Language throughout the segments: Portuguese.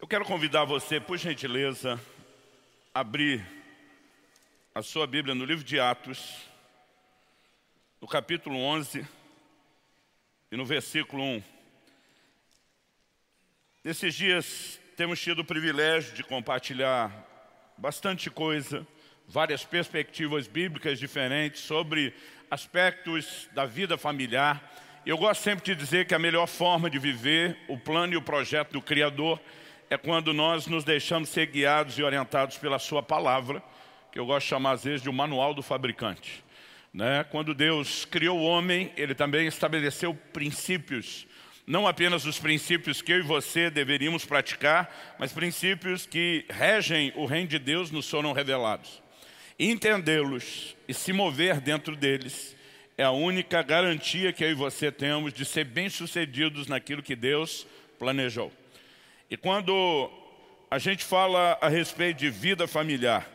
Eu quero convidar você, por gentileza, a abrir a sua Bíblia no livro de Atos, no capítulo 11 e no versículo 1. Nesses dias temos tido o privilégio de compartilhar bastante coisa, várias perspectivas bíblicas diferentes sobre aspectos da vida familiar. Eu gosto sempre de dizer que a melhor forma de viver o plano e o projeto do Criador é quando nós nos deixamos ser guiados e orientados pela sua palavra, que eu gosto de chamar às vezes de o um manual do fabricante. Né? Quando Deus criou o homem, Ele também estabeleceu princípios, não apenas os princípios que eu e você deveríamos praticar, mas princípios que regem o reino de Deus nos foram revelados. Entendê-los e se mover dentro deles é a única garantia que eu e você temos de ser bem-sucedidos naquilo que Deus planejou. E quando a gente fala a respeito de vida familiar,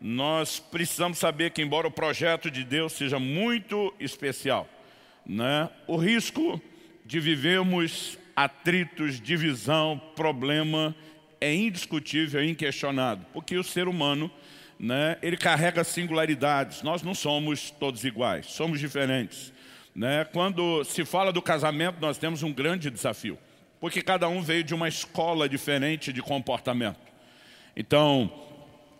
nós precisamos saber que embora o projeto de Deus seja muito especial, né, o risco de vivermos atritos, divisão, problema é indiscutível, é inquestionado, porque o ser humano né, ele carrega singularidades, nós não somos todos iguais, somos diferentes. Né? Quando se fala do casamento, nós temos um grande desafio porque cada um veio de uma escola diferente de comportamento. Então,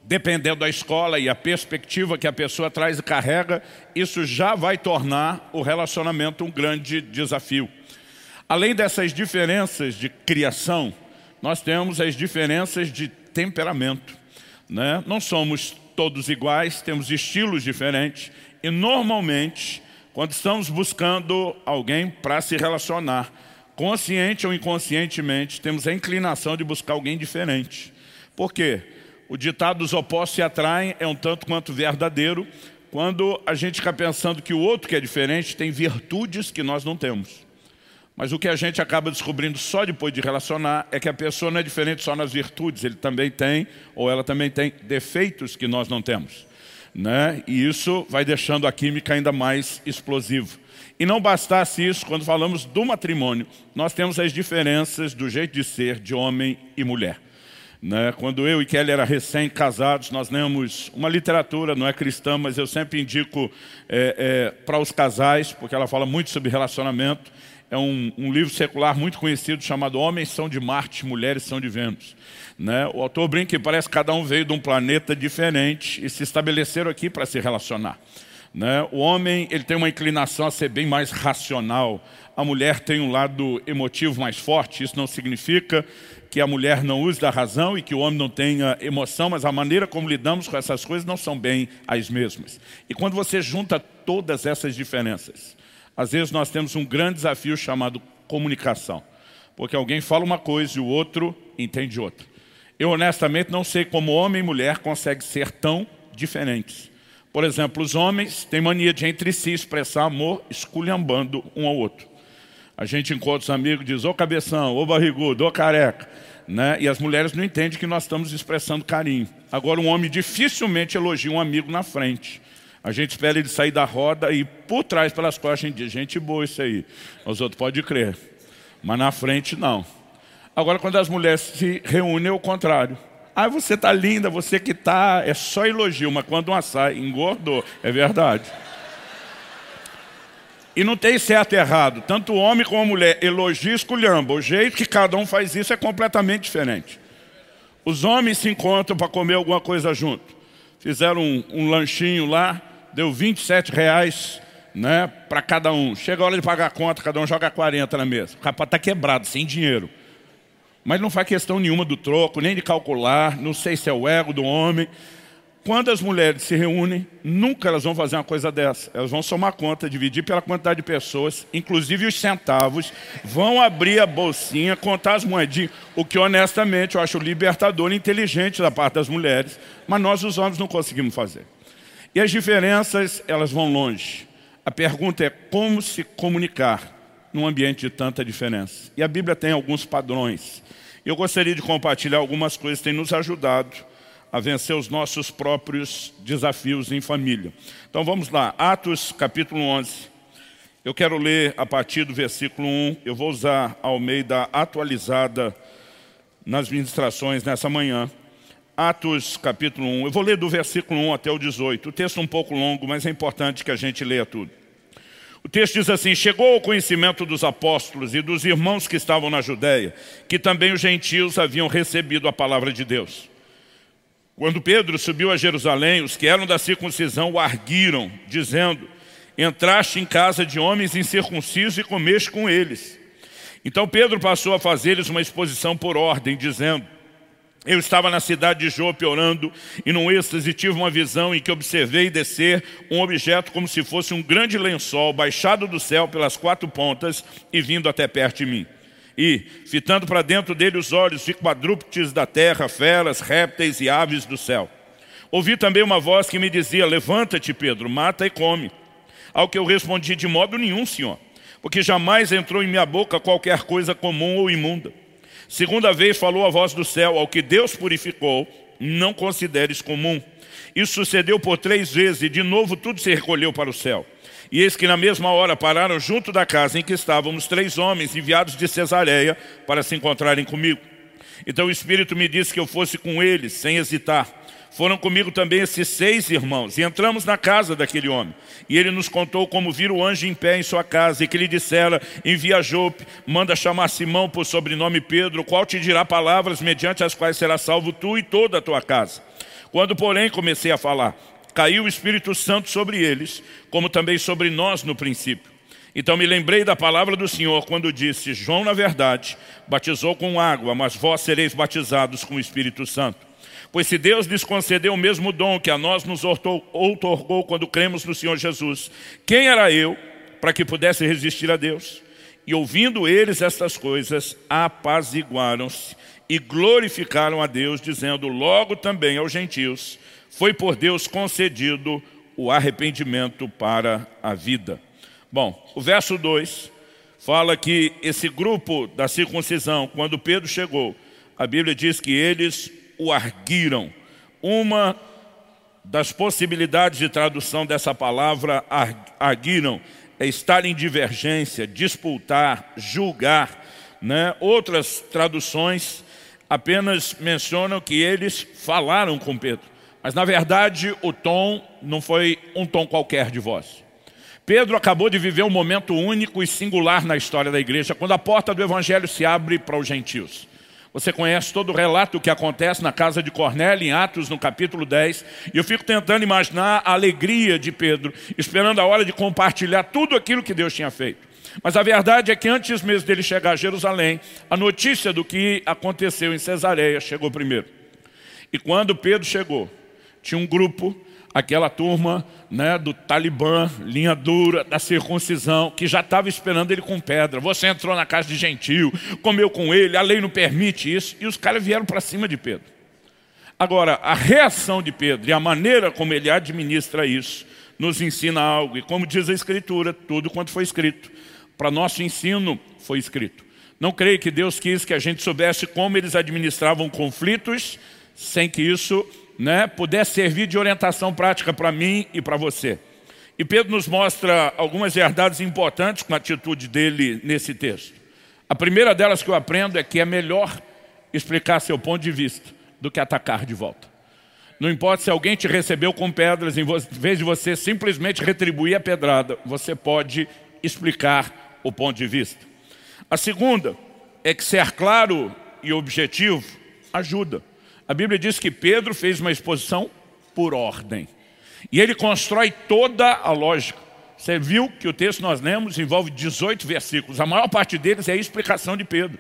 dependendo da escola e a perspectiva que a pessoa traz e carrega, isso já vai tornar o relacionamento um grande desafio. Além dessas diferenças de criação, nós temos as diferenças de temperamento. Né? Não somos todos iguais, temos estilos diferentes e normalmente, quando estamos buscando alguém para se relacionar, consciente ou inconscientemente, temos a inclinação de buscar alguém diferente. Por quê? O ditado dos opostos se atraem é um tanto quanto verdadeiro quando a gente fica pensando que o outro que é diferente tem virtudes que nós não temos. Mas o que a gente acaba descobrindo só depois de relacionar é que a pessoa não é diferente só nas virtudes, ele também tem, ou ela também tem, defeitos que nós não temos. Né? E isso vai deixando a química ainda mais explosiva. E não bastasse isso, quando falamos do matrimônio, nós temos as diferenças do jeito de ser de homem e mulher. Né? Quando eu e Kelly eram recém-casados, nós lemos uma literatura, não é cristã, mas eu sempre indico é, é, para os casais, porque ela fala muito sobre relacionamento. É um, um, livro secular muito conhecido chamado Homens são de Marte, Mulheres são de Vênus. Né? O autor brinca que parece que cada um veio de um planeta diferente e se estabeleceram aqui para se relacionar. Né? O homem ele tem uma inclinação a ser bem mais racional, a mulher tem um lado emotivo mais forte, isso não significa que a mulher não use da razão e que o homem não tenha emoção, mas a maneira como lidamos com essas coisas não são bem as mesmas. E quando você junta todas essas diferenças, às vezes nós temos um grande desafio chamado comunicação, porque alguém fala uma coisa e o outro entende outra. Eu honestamente não sei como homem e mulher conseguem ser tão diferentes. Por exemplo, os homens têm mania de entre si expressar amor esculhambando um ao outro. A gente encontra os amigos e diz, ô cabeção, ô barrigudo, ô careca. Né? E as mulheres não entendem que nós estamos expressando carinho. Agora, um homem dificilmente elogia um amigo na frente. A gente espera ele sair da roda e por trás, pelas costas, a gente diz, gente boa isso aí. Os outros podem crer. Mas na frente, não. Agora, quando as mulheres se reúnem, é o contrário. Ah, você tá linda, você que tá, é só elogio, mas quando uma sai, engordou, é verdade. E não tem certo e errado, tanto homem como mulher elogia e esculhamba, o jeito que cada um faz isso é completamente diferente. Os homens se encontram para comer alguma coisa junto. Fizeram um, um lanchinho lá, deu 27 reais né, para cada um. Chega a hora de pagar a conta, cada um joga 40 na mesa. O rapaz está quebrado, sem dinheiro. Mas não faz questão nenhuma do troco, nem de calcular, não sei se é o ego do homem. Quando as mulheres se reúnem, nunca elas vão fazer uma coisa dessa. Elas vão somar conta, dividir pela quantidade de pessoas, inclusive os centavos, vão abrir a bolsinha, contar as moedinhas, o que honestamente eu acho libertador e inteligente da parte das mulheres, mas nós os homens não conseguimos fazer. E as diferenças, elas vão longe. A pergunta é como se comunicar num ambiente de tanta diferença. E a Bíblia tem alguns padrões. Eu gostaria de compartilhar algumas coisas que têm nos ajudado a vencer os nossos próprios desafios em família. Então vamos lá, Atos capítulo 11. Eu quero ler a partir do versículo 1, eu vou usar ao meio da atualizada nas ministrações nessa manhã. Atos capítulo 1, eu vou ler do versículo 1 até o 18. O texto é um pouco longo, mas é importante que a gente leia tudo. O texto diz assim, chegou ao conhecimento dos apóstolos e dos irmãos que estavam na Judéia, que também os gentios haviam recebido a palavra de Deus. Quando Pedro subiu a Jerusalém, os que eram da circuncisão o arguiram, dizendo, entraste em casa de homens incircuncisos e comeste com eles. Então Pedro passou a fazer-lhes uma exposição por ordem, dizendo, eu estava na cidade de Jope orando e num êxtase tive uma visão em que observei descer um objeto como se fosse um grande lençol baixado do céu pelas quatro pontas e vindo até perto de mim. E, fitando para dentro dele os olhos de quadrúpedes da terra, feras, répteis e aves do céu. Ouvi também uma voz que me dizia, levanta-te Pedro, mata e come. Ao que eu respondi, de modo nenhum, senhor, porque jamais entrou em minha boca qualquer coisa comum ou imunda. Segunda vez falou a voz do céu, ao que Deus purificou, não consideres comum. Isso sucedeu por três vezes e de novo tudo se recolheu para o céu. E eis que na mesma hora pararam junto da casa em que estávamos três homens enviados de Cesareia para se encontrarem comigo. Então o Espírito me disse que eu fosse com eles, sem hesitar. Foram comigo também esses seis irmãos, e entramos na casa daquele homem. E ele nos contou como vira o anjo em pé em sua casa, e que lhe dissera, envia Jope, manda chamar Simão por sobrenome Pedro, qual te dirá palavras mediante as quais será salvo tu e toda a tua casa. Quando, porém, comecei a falar, caiu o Espírito Santo sobre eles, como também sobre nós no princípio. Então me lembrei da palavra do Senhor quando disse, João, na verdade, batizou com água, mas vós sereis batizados com o Espírito Santo. Pois se Deus lhes concedeu o mesmo dom que a nós nos outorgou quando cremos no Senhor Jesus, quem era eu para que pudesse resistir a Deus? E ouvindo eles estas coisas, apaziguaram-se e glorificaram a Deus, dizendo logo também aos gentios, foi por Deus concedido o arrependimento para a vida. Bom, o verso 2 fala que esse grupo da circuncisão, quando Pedro chegou, a Bíblia diz que eles o arguiram. Uma das possibilidades de tradução dessa palavra arguiram é estar em divergência, disputar, julgar. Né? Outras traduções apenas mencionam que eles falaram com Pedro. Mas na verdade o tom não foi um tom qualquer de voz. Pedro acabou de viver um momento único e singular na história da igreja, quando a porta do evangelho se abre para os gentios. Você conhece todo o relato que acontece na casa de Cornélio, em Atos, no capítulo 10. E eu fico tentando imaginar a alegria de Pedro, esperando a hora de compartilhar tudo aquilo que Deus tinha feito. Mas a verdade é que antes mesmo dele chegar a Jerusalém, a notícia do que aconteceu em Cesareia chegou primeiro. E quando Pedro chegou, tinha um grupo aquela turma né, do Talibã, linha dura, da circuncisão, que já estava esperando ele com pedra. Você entrou na casa de gentil, comeu com ele, a lei não permite isso. E os caras vieram para cima de Pedro. Agora, a reação de Pedro e a maneira como ele administra isso, nos ensina algo. E como diz a Escritura, tudo quanto foi escrito, para nosso ensino foi escrito. Não creio que Deus quis que a gente soubesse como eles administravam conflitos, sem que isso né, pudesse servir de orientação prática para mim e para você. E Pedro nos mostra algumas verdades importantes com a atitude dele nesse texto. A primeira delas que eu aprendo é que é melhor explicar seu ponto de vista do que atacar de volta. Não importa se alguém te recebeu com pedras, em vez de você simplesmente retribuir a pedrada, você pode explicar o ponto de vista. A segunda é que ser claro e objetivo ajuda. A Bíblia diz que Pedro fez uma exposição por ordem. E ele constrói toda a lógica. Você viu que o texto nós lemos envolve 18 versículos. A maior parte deles é a explicação de Pedro.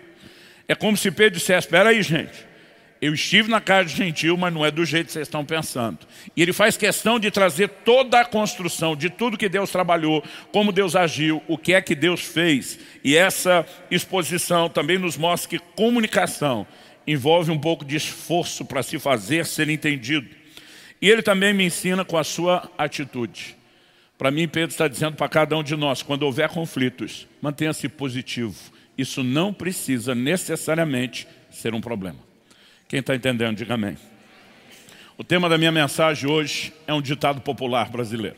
É como se Pedro dissesse, espera aí gente, eu estive na casa de gentil, mas não é do jeito que vocês estão pensando. E ele faz questão de trazer toda a construção de tudo que Deus trabalhou, como Deus agiu, o que é que Deus fez. E essa exposição também nos mostra que comunicação envolve um pouco de esforço para se fazer ser entendido. E ele também me ensina com a sua atitude. Para mim, Pedro está dizendo para cada um de nós, quando houver conflitos, mantenha-se positivo. Isso não precisa necessariamente ser um problema. Quem está entendendo, diga amém. O tema da minha mensagem hoje é um ditado popular brasileiro.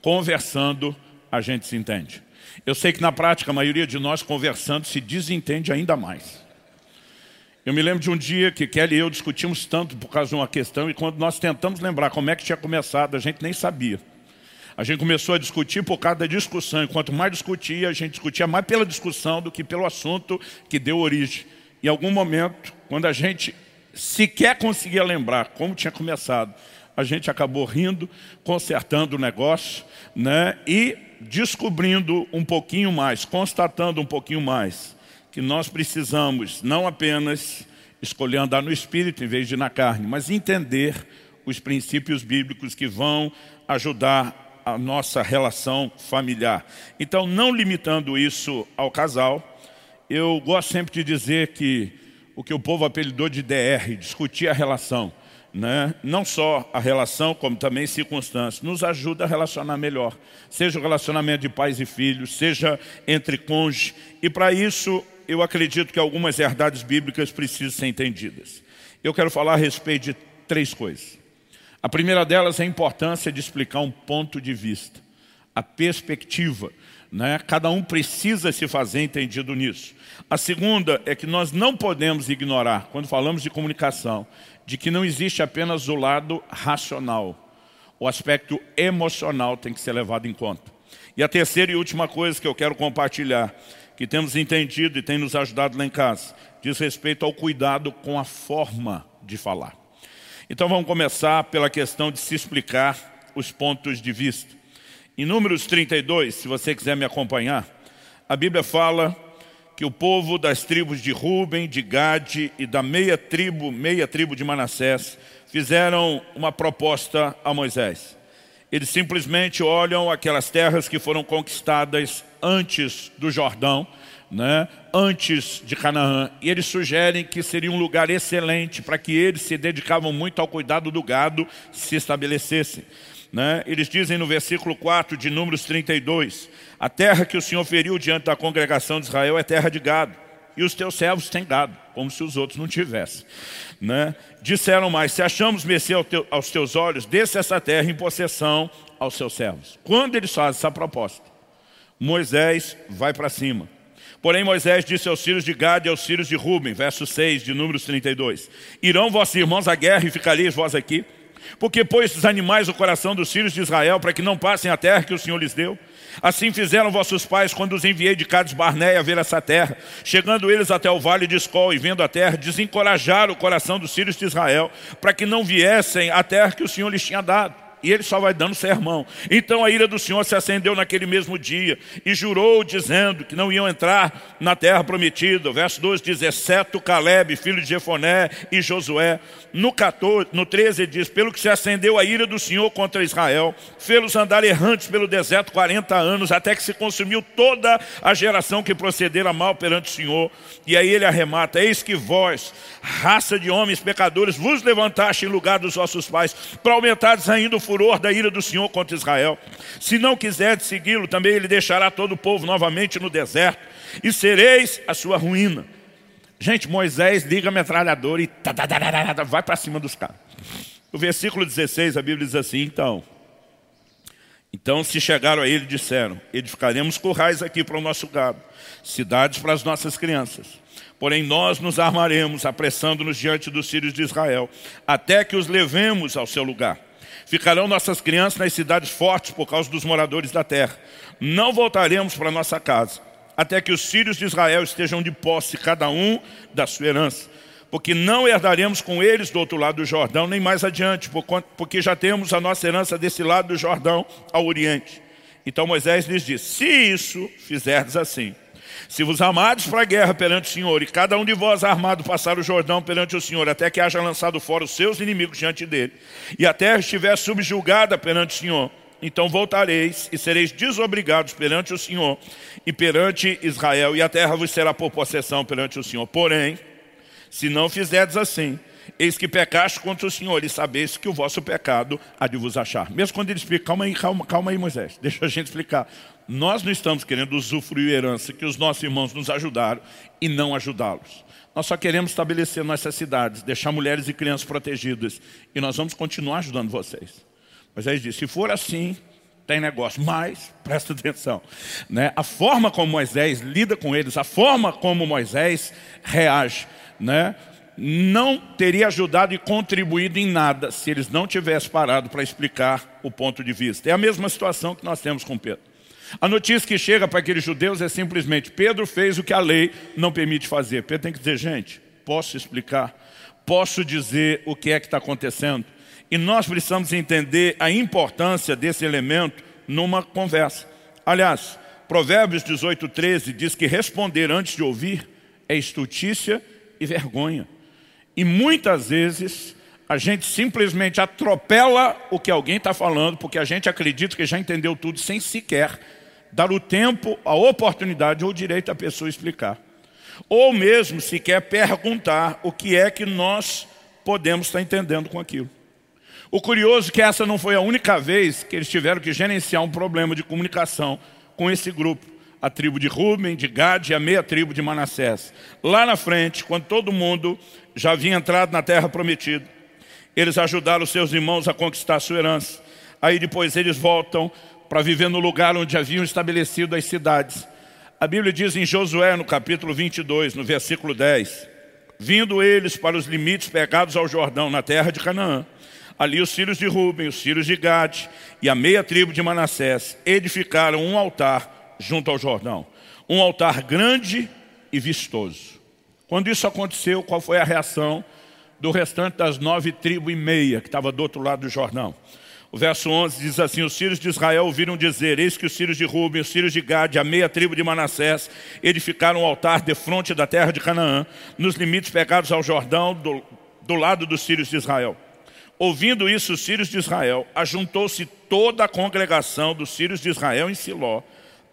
Conversando, a gente se entende. Eu sei que na prática a maioria de nós conversando se desentende ainda mais. Eu me lembro de um dia que Kelly e eu discutimos tanto por causa de uma questão e quando nós tentamos lembrar como é que tinha começado, a gente nem sabia. A gente começou a discutir por causa da discussão. E quanto mais discutia, a gente discutia mais pela discussão do que pelo assunto que deu origem. Em algum momento, quando a gente sequer conseguia lembrar como tinha começado, a gente acabou rindo, consertando o negócio né? e descobrindo um pouquinho mais, constatando um pouquinho mais que nós precisamos não apenas escolher andar no Espírito em vez de na carne, mas entender os princípios bíblicos que vão ajudar a nossa relação familiar. Então, não limitando isso ao casal, eu gosto sempre de dizer que o que o povo apelidou de DR, discutir a relação, né? não só a relação, como também circunstâncias, nos ajuda a relacionar melhor. Seja o relacionamento de pais e filhos, seja entre cônjuges. E para isso, eu acredito que algumas verdades bíblicas precisam ser entendidas. Eu quero falar a respeito de três coisas. A primeira delas é a importância de explicar um ponto de vista, a perspectiva. Né? Cada um precisa se fazer entendido nisso. A segunda é que nós não podemos ignorar, quando falamos de comunicação, de que não existe apenas o lado racional. O aspecto emocional tem que ser levado em conta. E a terceira e última coisa que eu quero compartilhar que temos entendido e tem nos ajudado lá em casa, diz respeito ao cuidado com a forma de falar. Então vamos começar pela questão de se explicar os pontos de vista. Em Números 32, se você quiser me acompanhar, a Bíblia fala que o povo das tribos de Ruben, de Gade e da meia tribo, meia tribo de Manassés, fizeram uma proposta a Moisés. Eles simplesmente olham aquelas terras que foram conquistadas antes do Jordão, né, antes de Canaã, e eles sugerem que seria um lugar excelente para que eles se dedicavam muito ao cuidado do gado se estabelecessem. Né? Eles dizem no versículo 4 de Números 32, a terra que o Senhor feriu diante da congregação de Israel é terra de gado, e os teus servos têm gado, como se os outros não tivessem. Né? Disseram mais, se achamos mercê aos teus olhos, desce essa terra em possessão aos seus servos. Quando eles fazem essa proposta, Moisés vai para cima. Porém Moisés disse aos filhos de Gad e aos filhos de Ruben, verso 6 de Números 32, Irão vossos irmãos à guerra e ficareis vós aqui? Porque pôs os animais o coração dos filhos de Israel para que não passem a terra que o Senhor lhes deu? Assim fizeram vossos pais quando os enviei de Cades Barneia a ver essa terra. Chegando eles até o vale de Escol e vendo a terra, desencorajaram o coração dos filhos de Israel para que não viessem à terra que o Senhor lhes tinha dado e ele só vai dando sermão. Então a ira do Senhor se acendeu naquele mesmo dia e jurou dizendo que não iam entrar na terra prometida. verso 12 diz, exceto Caleb, filho de Jefoné e Josué. No, 14, no 13 diz, pelo que se acendeu a ira do Senhor contra Israel, fê-los andar errantes pelo deserto 40 anos, até que se consumiu toda a geração que procedera mal perante o Senhor. E aí ele arremata, eis que vós, raça de homens pecadores, vos levantaste em lugar dos vossos pais, para aumentardes ainda o furor da ira do Senhor contra Israel. Se não quiserdes segui-lo, também ele deixará todo o povo novamente no deserto, e sereis a sua ruína. Gente, Moisés liga a metralhadora e vai para cima dos caras. No versículo 16, a Bíblia diz assim, então... Então se chegaram a ele disseram, edificaremos currais aqui para o nosso gado, cidades para as nossas crianças. Porém nós nos armaremos, apressando-nos diante dos filhos de Israel, até que os levemos ao seu lugar. Ficarão nossas crianças nas cidades fortes por causa dos moradores da terra. Não voltaremos para nossa casa, até que os filhos de Israel estejam de posse, cada um da sua herança. Porque não herdaremos com eles do outro lado do Jordão, nem mais adiante, porque já temos a nossa herança desse lado do Jordão ao Oriente. Então Moisés lhes disse, se isso fizerdes assim, se vos amardes para a guerra perante o Senhor, e cada um de vós armado passar o Jordão perante o Senhor, até que haja lançado fora os seus inimigos diante dele, e a terra estiver subjulgada perante o Senhor, então voltareis e sereis desobrigados perante o Senhor e perante Israel, e a terra vos será por possessão perante o Senhor. Porém, se não fizerdes assim, eis que pecaste contra o Senhor e sabeis que o vosso pecado há de vos achar. Mesmo quando ele explica, calma aí, calma, calma aí Moisés, deixa a gente explicar. Nós não estamos querendo usufruir herança que os nossos irmãos nos ajudaram e não ajudá-los. Nós só queremos estabelecer nossas cidades, deixar mulheres e crianças protegidas. E nós vamos continuar ajudando vocês. Moisés disse, se for assim, tem negócio. Mas, presta atenção, né? a forma como Moisés lida com eles, a forma como Moisés reage, né? não teria ajudado e contribuído em nada se eles não tivessem parado para explicar o ponto de vista. É a mesma situação que nós temos com Pedro. A notícia que chega para aqueles judeus é simplesmente, Pedro fez o que a lei não permite fazer. Pedro tem que dizer, gente, posso explicar? Posso dizer o que é que está acontecendo? E nós precisamos entender a importância desse elemento numa conversa. Aliás, Provérbios 18, 13 diz que responder antes de ouvir é estultícia e vergonha. E muitas vezes a gente simplesmente atropela o que alguém está falando, porque a gente acredita que já entendeu tudo sem sequer dar o tempo, a oportunidade ou o direito à pessoa explicar. Ou mesmo sequer perguntar o que é que nós podemos estar entendendo com aquilo. O curioso é que essa não foi a única vez que eles tiveram que gerenciar um problema de comunicação com esse grupo a tribo de Ruben, de Gad e a meia tribo de Manassés. Lá na frente, quando todo mundo já havia entrado na terra prometida, eles ajudaram seus irmãos a conquistar a sua herança. Aí depois eles voltam para viver no lugar onde haviam estabelecido as cidades. A Bíblia diz em Josué, no capítulo 22, no versículo 10, Vindo eles para os limites pegados ao Jordão, na terra de Canaã, ali os filhos de Ruben, os filhos de Gad e a meia tribo de Manassés edificaram um altar junto ao Jordão. Um altar grande e vistoso. Quando isso aconteceu, qual foi a reação do restante das nove tribos e meia que estava do outro lado do Jordão? O verso 11 diz assim, os filhos de Israel ouviram dizer, eis que os filhos de Rubem, os filhos de Gade, a meia tribo de Manassés, edificaram um altar de fronte da terra de Canaã, nos limites pegados ao Jordão, do, do lado dos filhos de Israel. Ouvindo isso, os filhos de Israel, ajuntou-se toda a congregação dos filhos de Israel em Siló,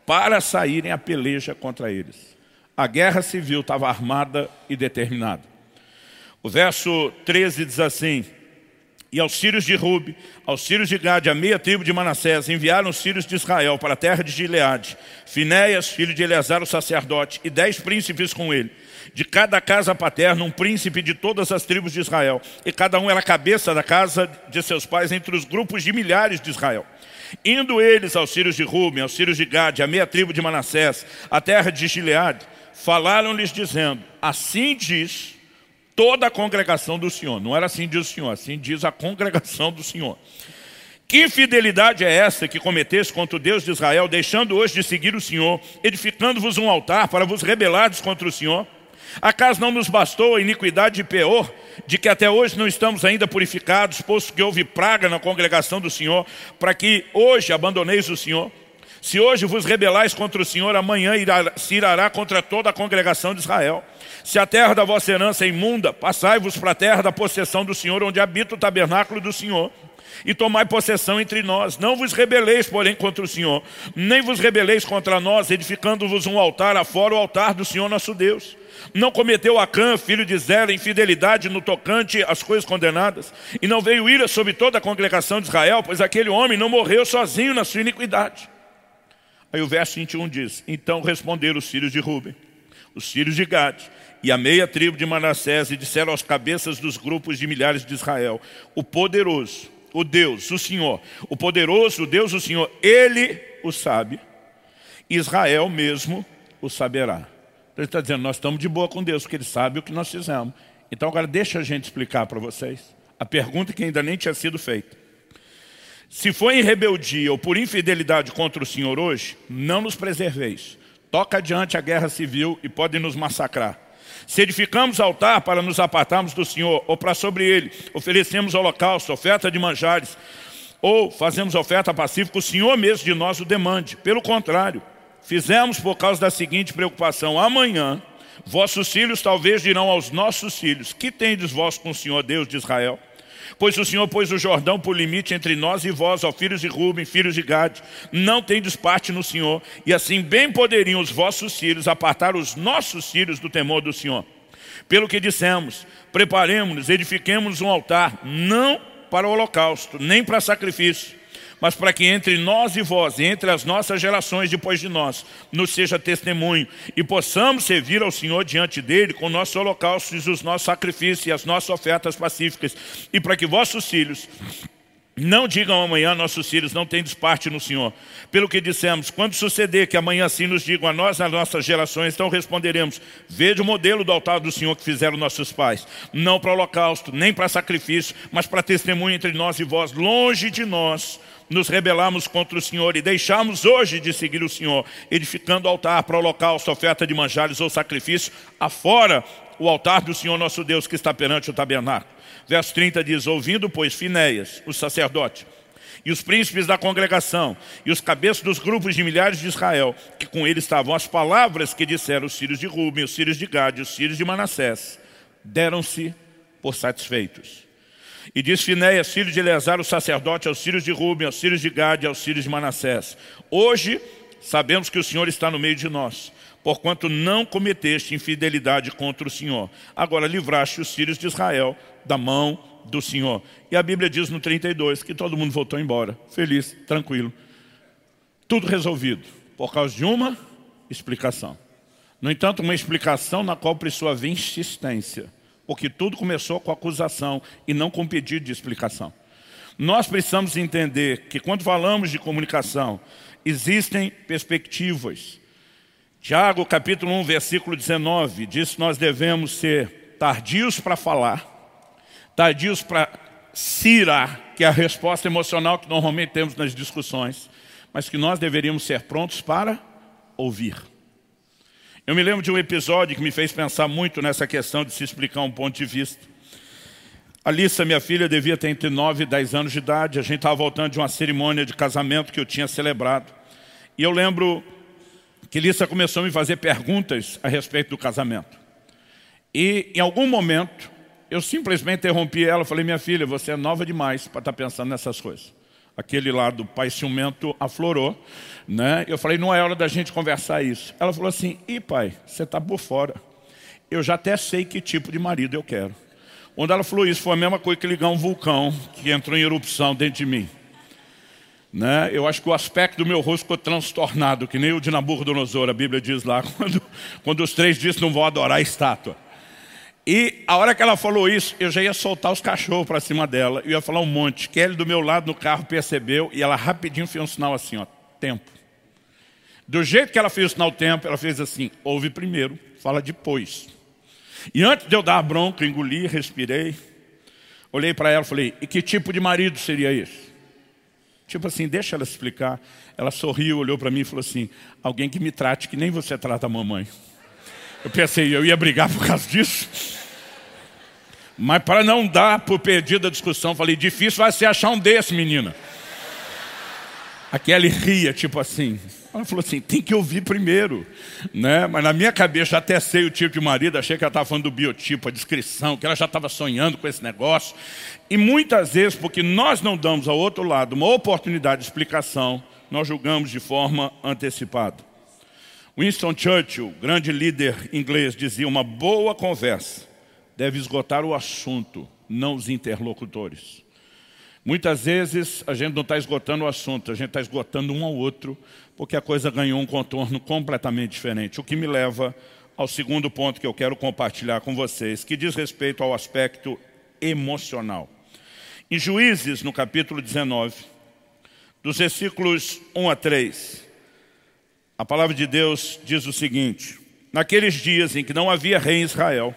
para saírem a peleja contra eles. A guerra civil estava armada e determinada. O verso 13 diz assim, e aos sírios de Rube, aos sírios de Gade, a meia tribo de Manassés, enviaram os sírios de Israel para a terra de Gileade, Finéias, filho de Eleazar, o sacerdote, e dez príncipes com ele. De cada casa paterna, um príncipe de todas as tribos de Israel, e cada um era cabeça da casa de seus pais entre os grupos de milhares de Israel. Indo eles aos sírios de Ruben, aos sírios de Gade, a meia tribo de Manassés, a terra de Gileade, falaram-lhes dizendo, assim diz toda a congregação do Senhor. Não era assim diz o Senhor, assim diz a congregação do Senhor. Que fidelidade é essa que cometeste contra o Deus de Israel, deixando hoje de seguir o Senhor, edificando-vos um altar para vos rebelardes contra o Senhor? Acaso não nos bastou a iniquidade de Peor, de que até hoje não estamos ainda purificados, posto que houve praga na congregação do Senhor, para que hoje abandoneis o Senhor? Se hoje vos rebelais contra o Senhor, amanhã irá, se irá contra toda a congregação de Israel. Se a terra da vossa herança é imunda, passai-vos para a terra da possessão do Senhor, onde habita o tabernáculo do Senhor e tomai possessão entre nós. Não vos rebeleis, porém, contra o Senhor, nem vos rebeleis contra nós, edificando-vos um altar afora o altar do Senhor nosso Deus. Não cometeu Acã, filho de Zera, infidelidade no tocante às coisas condenadas, e não veio ira sobre toda a congregação de Israel, pois aquele homem não morreu sozinho na sua iniquidade. Aí o verso 21 diz, então responderam os filhos de Ruben, os filhos de Gade, e a meia tribo de Manassés, e disseram aos cabeças dos grupos de milhares de Israel, o poderoso, o Deus, o Senhor, o poderoso, o Deus, o Senhor, Ele o sabe, Israel mesmo o saberá. Então ele está dizendo, nós estamos de boa com Deus, porque Ele sabe o que nós fizemos. Então agora deixa a gente explicar para vocês a pergunta que ainda nem tinha sido feita. Se foi em rebeldia ou por infidelidade contra o Senhor hoje, não nos preserveis. Toca adiante a guerra civil e podem nos massacrar. Se edificamos altar para nos apartarmos do Senhor, ou para sobre ele oferecemos holocausto, oferta de manjares, ou fazemos oferta pacífica, o Senhor mesmo de nós o demande. Pelo contrário, fizemos por causa da seguinte preocupação, amanhã vossos filhos talvez dirão aos nossos filhos, que tendes vós com o Senhor Deus de Israel? Pois o Senhor pôs o Jordão por limite entre nós e vós, ó filhos de Ruben, filhos de Gade, não tendes parte no Senhor, e assim bem poderiam os vossos filhos apartar os nossos filhos do temor do Senhor. Pelo que dissemos, preparemos-nos, edifiquemos um altar, não para o holocausto, nem para sacrifício, mas para que entre nós e vós, entre as nossas gerações depois de nós, nos seja testemunho, e possamos servir ao Senhor diante dele com nossos holocaustos, os nossos sacrifícios e as nossas ofertas pacíficas, e para que vossos filhos Não digam amanhã, nossos filhos não têm desparte no Senhor. Pelo que dissemos, quando suceder que amanhã assim nos digam a nós, as nossas gerações, então responderemos, veja o modelo do altar do Senhor que fizeram nossos pais. Não para holocausto, nem para sacrifício, mas para testemunho entre nós e vós, longe de nós, nos rebelamos contra o Senhor e deixamos hoje de seguir o Senhor, edificando altar para holocausto, oferta de manjares ou sacrifício, afora o altar do Senhor nosso Deus que está perante o tabernáculo. Verso 30 diz, ouvindo, pois, Finéias, o sacerdote, e os príncipes da congregação, e os cabeças dos grupos de milhares de Israel, que com ele estavam as palavras que disseram os filhos de Rubem, os filhos de Gade, os filhos de Manassés, deram-se por satisfeitos. E diz Finéias, filho de Eleazar, o sacerdote, aos filhos de Rubem, aos filhos de Gade, aos filhos de Manassés. Hoje sabemos que o Senhor está no meio de nós, porquanto não cometeste infidelidade contra o Senhor. Agora livraste os filhos de Israel da mão do Senhor. E a Bíblia diz no 32 que todo mundo voltou embora, feliz, tranquilo. Tudo resolvido, por causa de uma explicação. No entanto, uma explicação na qual precisou haver insistência, porque tudo começou com acusação e não com pedido de explicação. Nós precisamos entender que quando falamos de comunicação, existem perspectivas. Tiago, capítulo 1, versículo 19, diz que nós devemos ser tardios para falar, tardios para cirar, que é a resposta emocional que normalmente temos nas discussões, mas que nós deveríamos ser prontos para ouvir. Eu me lembro de um episódio que me fez pensar muito nessa questão de se explicar um ponto de vista. Alissa, minha filha, devia ter entre 9 e 10 anos de idade. A gente estava voltando de uma cerimônia de casamento que eu tinha celebrado. E eu lembro que Alissa começou a me fazer perguntas a respeito do casamento. E em algum momento, eu simplesmente interrompi ela, falei, minha filha, você é nova demais para estar tá pensando nessas coisas. Aquele lado pai ciumento aflorou, né? Eu falei, não é hora da gente conversar isso. Ela falou assim, e pai, você está por fora. Eu já até sei que tipo de marido eu quero. Quando ela falou isso, foi a mesma coisa que ligar um vulcão que entrou em erupção dentro de mim. Né? Eu acho que o aspecto do meu rosto ficou transtornado, que nem o de Nabucodonosor, a Bíblia diz lá, quando, quando os três dizem não vão adorar a estátua. E a hora que ela falou isso, eu já ia soltar os cachorros para cima dela. Eu ia falar um monte. Kelly do meu lado no carro percebeu e ela rapidinho fez um sinal assim, ó, tempo. Do jeito que ela fez o sinal tempo, ela fez assim, ouve primeiro, fala depois. E antes de eu dar a bronca, engoli, respirei, olhei para ela e falei, e que tipo de marido seria esse? Tipo assim, deixa ela explicar. Ela sorriu, olhou para mim e falou assim, alguém que me trate que nem você trata a mamãe. Eu pensei, eu ia brigar por causa disso. Mas para não dar por perdida a discussão, falei, difícil vai ser achar um desse, menina. Aquela ria, tipo assim. Ela falou assim, tem que ouvir primeiro. Né? Mas na minha cabeça, até sei o tipo de marido, achei que ela estava falando do biotipo, a descrição, que ela já estava sonhando com esse negócio. E muitas vezes, porque nós não damos ao outro lado uma oportunidade de explicação, nós julgamos de forma antecipada. Winston Churchill, grande líder inglês, dizia uma boa conversa deve esgotar o assunto, não os interlocutores. Muitas vezes a gente não está esgotando o assunto, a gente está esgotando um ao outro, porque a coisa ganhou um contorno completamente diferente. O que me leva ao segundo ponto que eu quero compartilhar com vocês, que diz respeito ao aspecto emocional. Em Juízes, no capítulo 19, dos versículos 1 a 3, a palavra de Deus diz o seguinte, Naqueles dias em que não havia rei em Israel,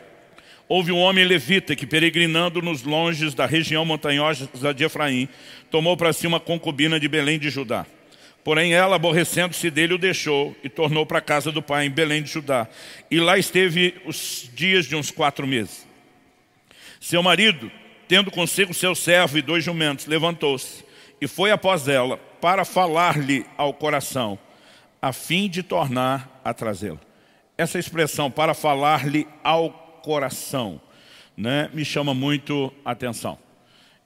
houve um homem levita que, peregrinando nos longes da região montanhosa de Efraim, tomou para si uma concubina de Belém de Judá. Porém, ela, aborrecendo-se dele, o deixou e tornou para a casa do pai em Belém de Judá. E lá esteve os dias de uns quatro meses. Seu marido, tendo consigo seu servo e dois jumentos, levantou-se e foi após ela para falar-lhe ao coração a fim de tornar a trazê-lo. Essa expressão, para falar-lhe ao coração, né, me chama muito a atenção.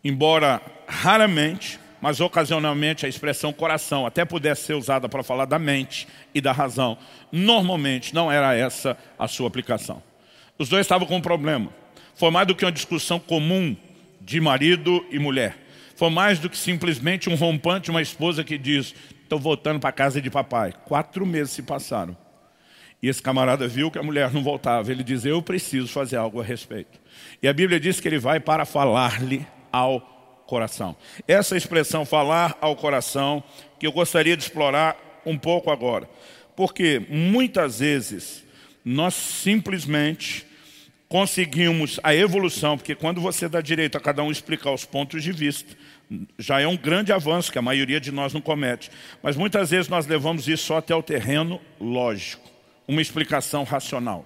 Embora raramente, mas ocasionalmente a expressão coração até pudesse ser usada para falar da mente e da razão, normalmente não era essa a sua aplicação. Os dois estavam com um problema. Foi mais do que uma discussão comum de marido e mulher. Foi mais do que simplesmente um rompante, uma esposa que diz, estou voltando para casa de papai. Quatro meses se passaram. E esse camarada viu que a mulher não voltava. Ele diz, eu preciso fazer algo a respeito. E a Bíblia diz que ele vai para falar-lhe ao coração. Essa expressão falar ao coração que eu gostaria de explorar um pouco agora. Porque muitas vezes nós simplesmente conseguimos a evolução, porque quando você dá direito a cada um explicar os pontos de vista, já é um grande avanço que a maioria de nós não comete. Mas muitas vezes nós levamos isso só até o terreno lógico, uma explicação racional.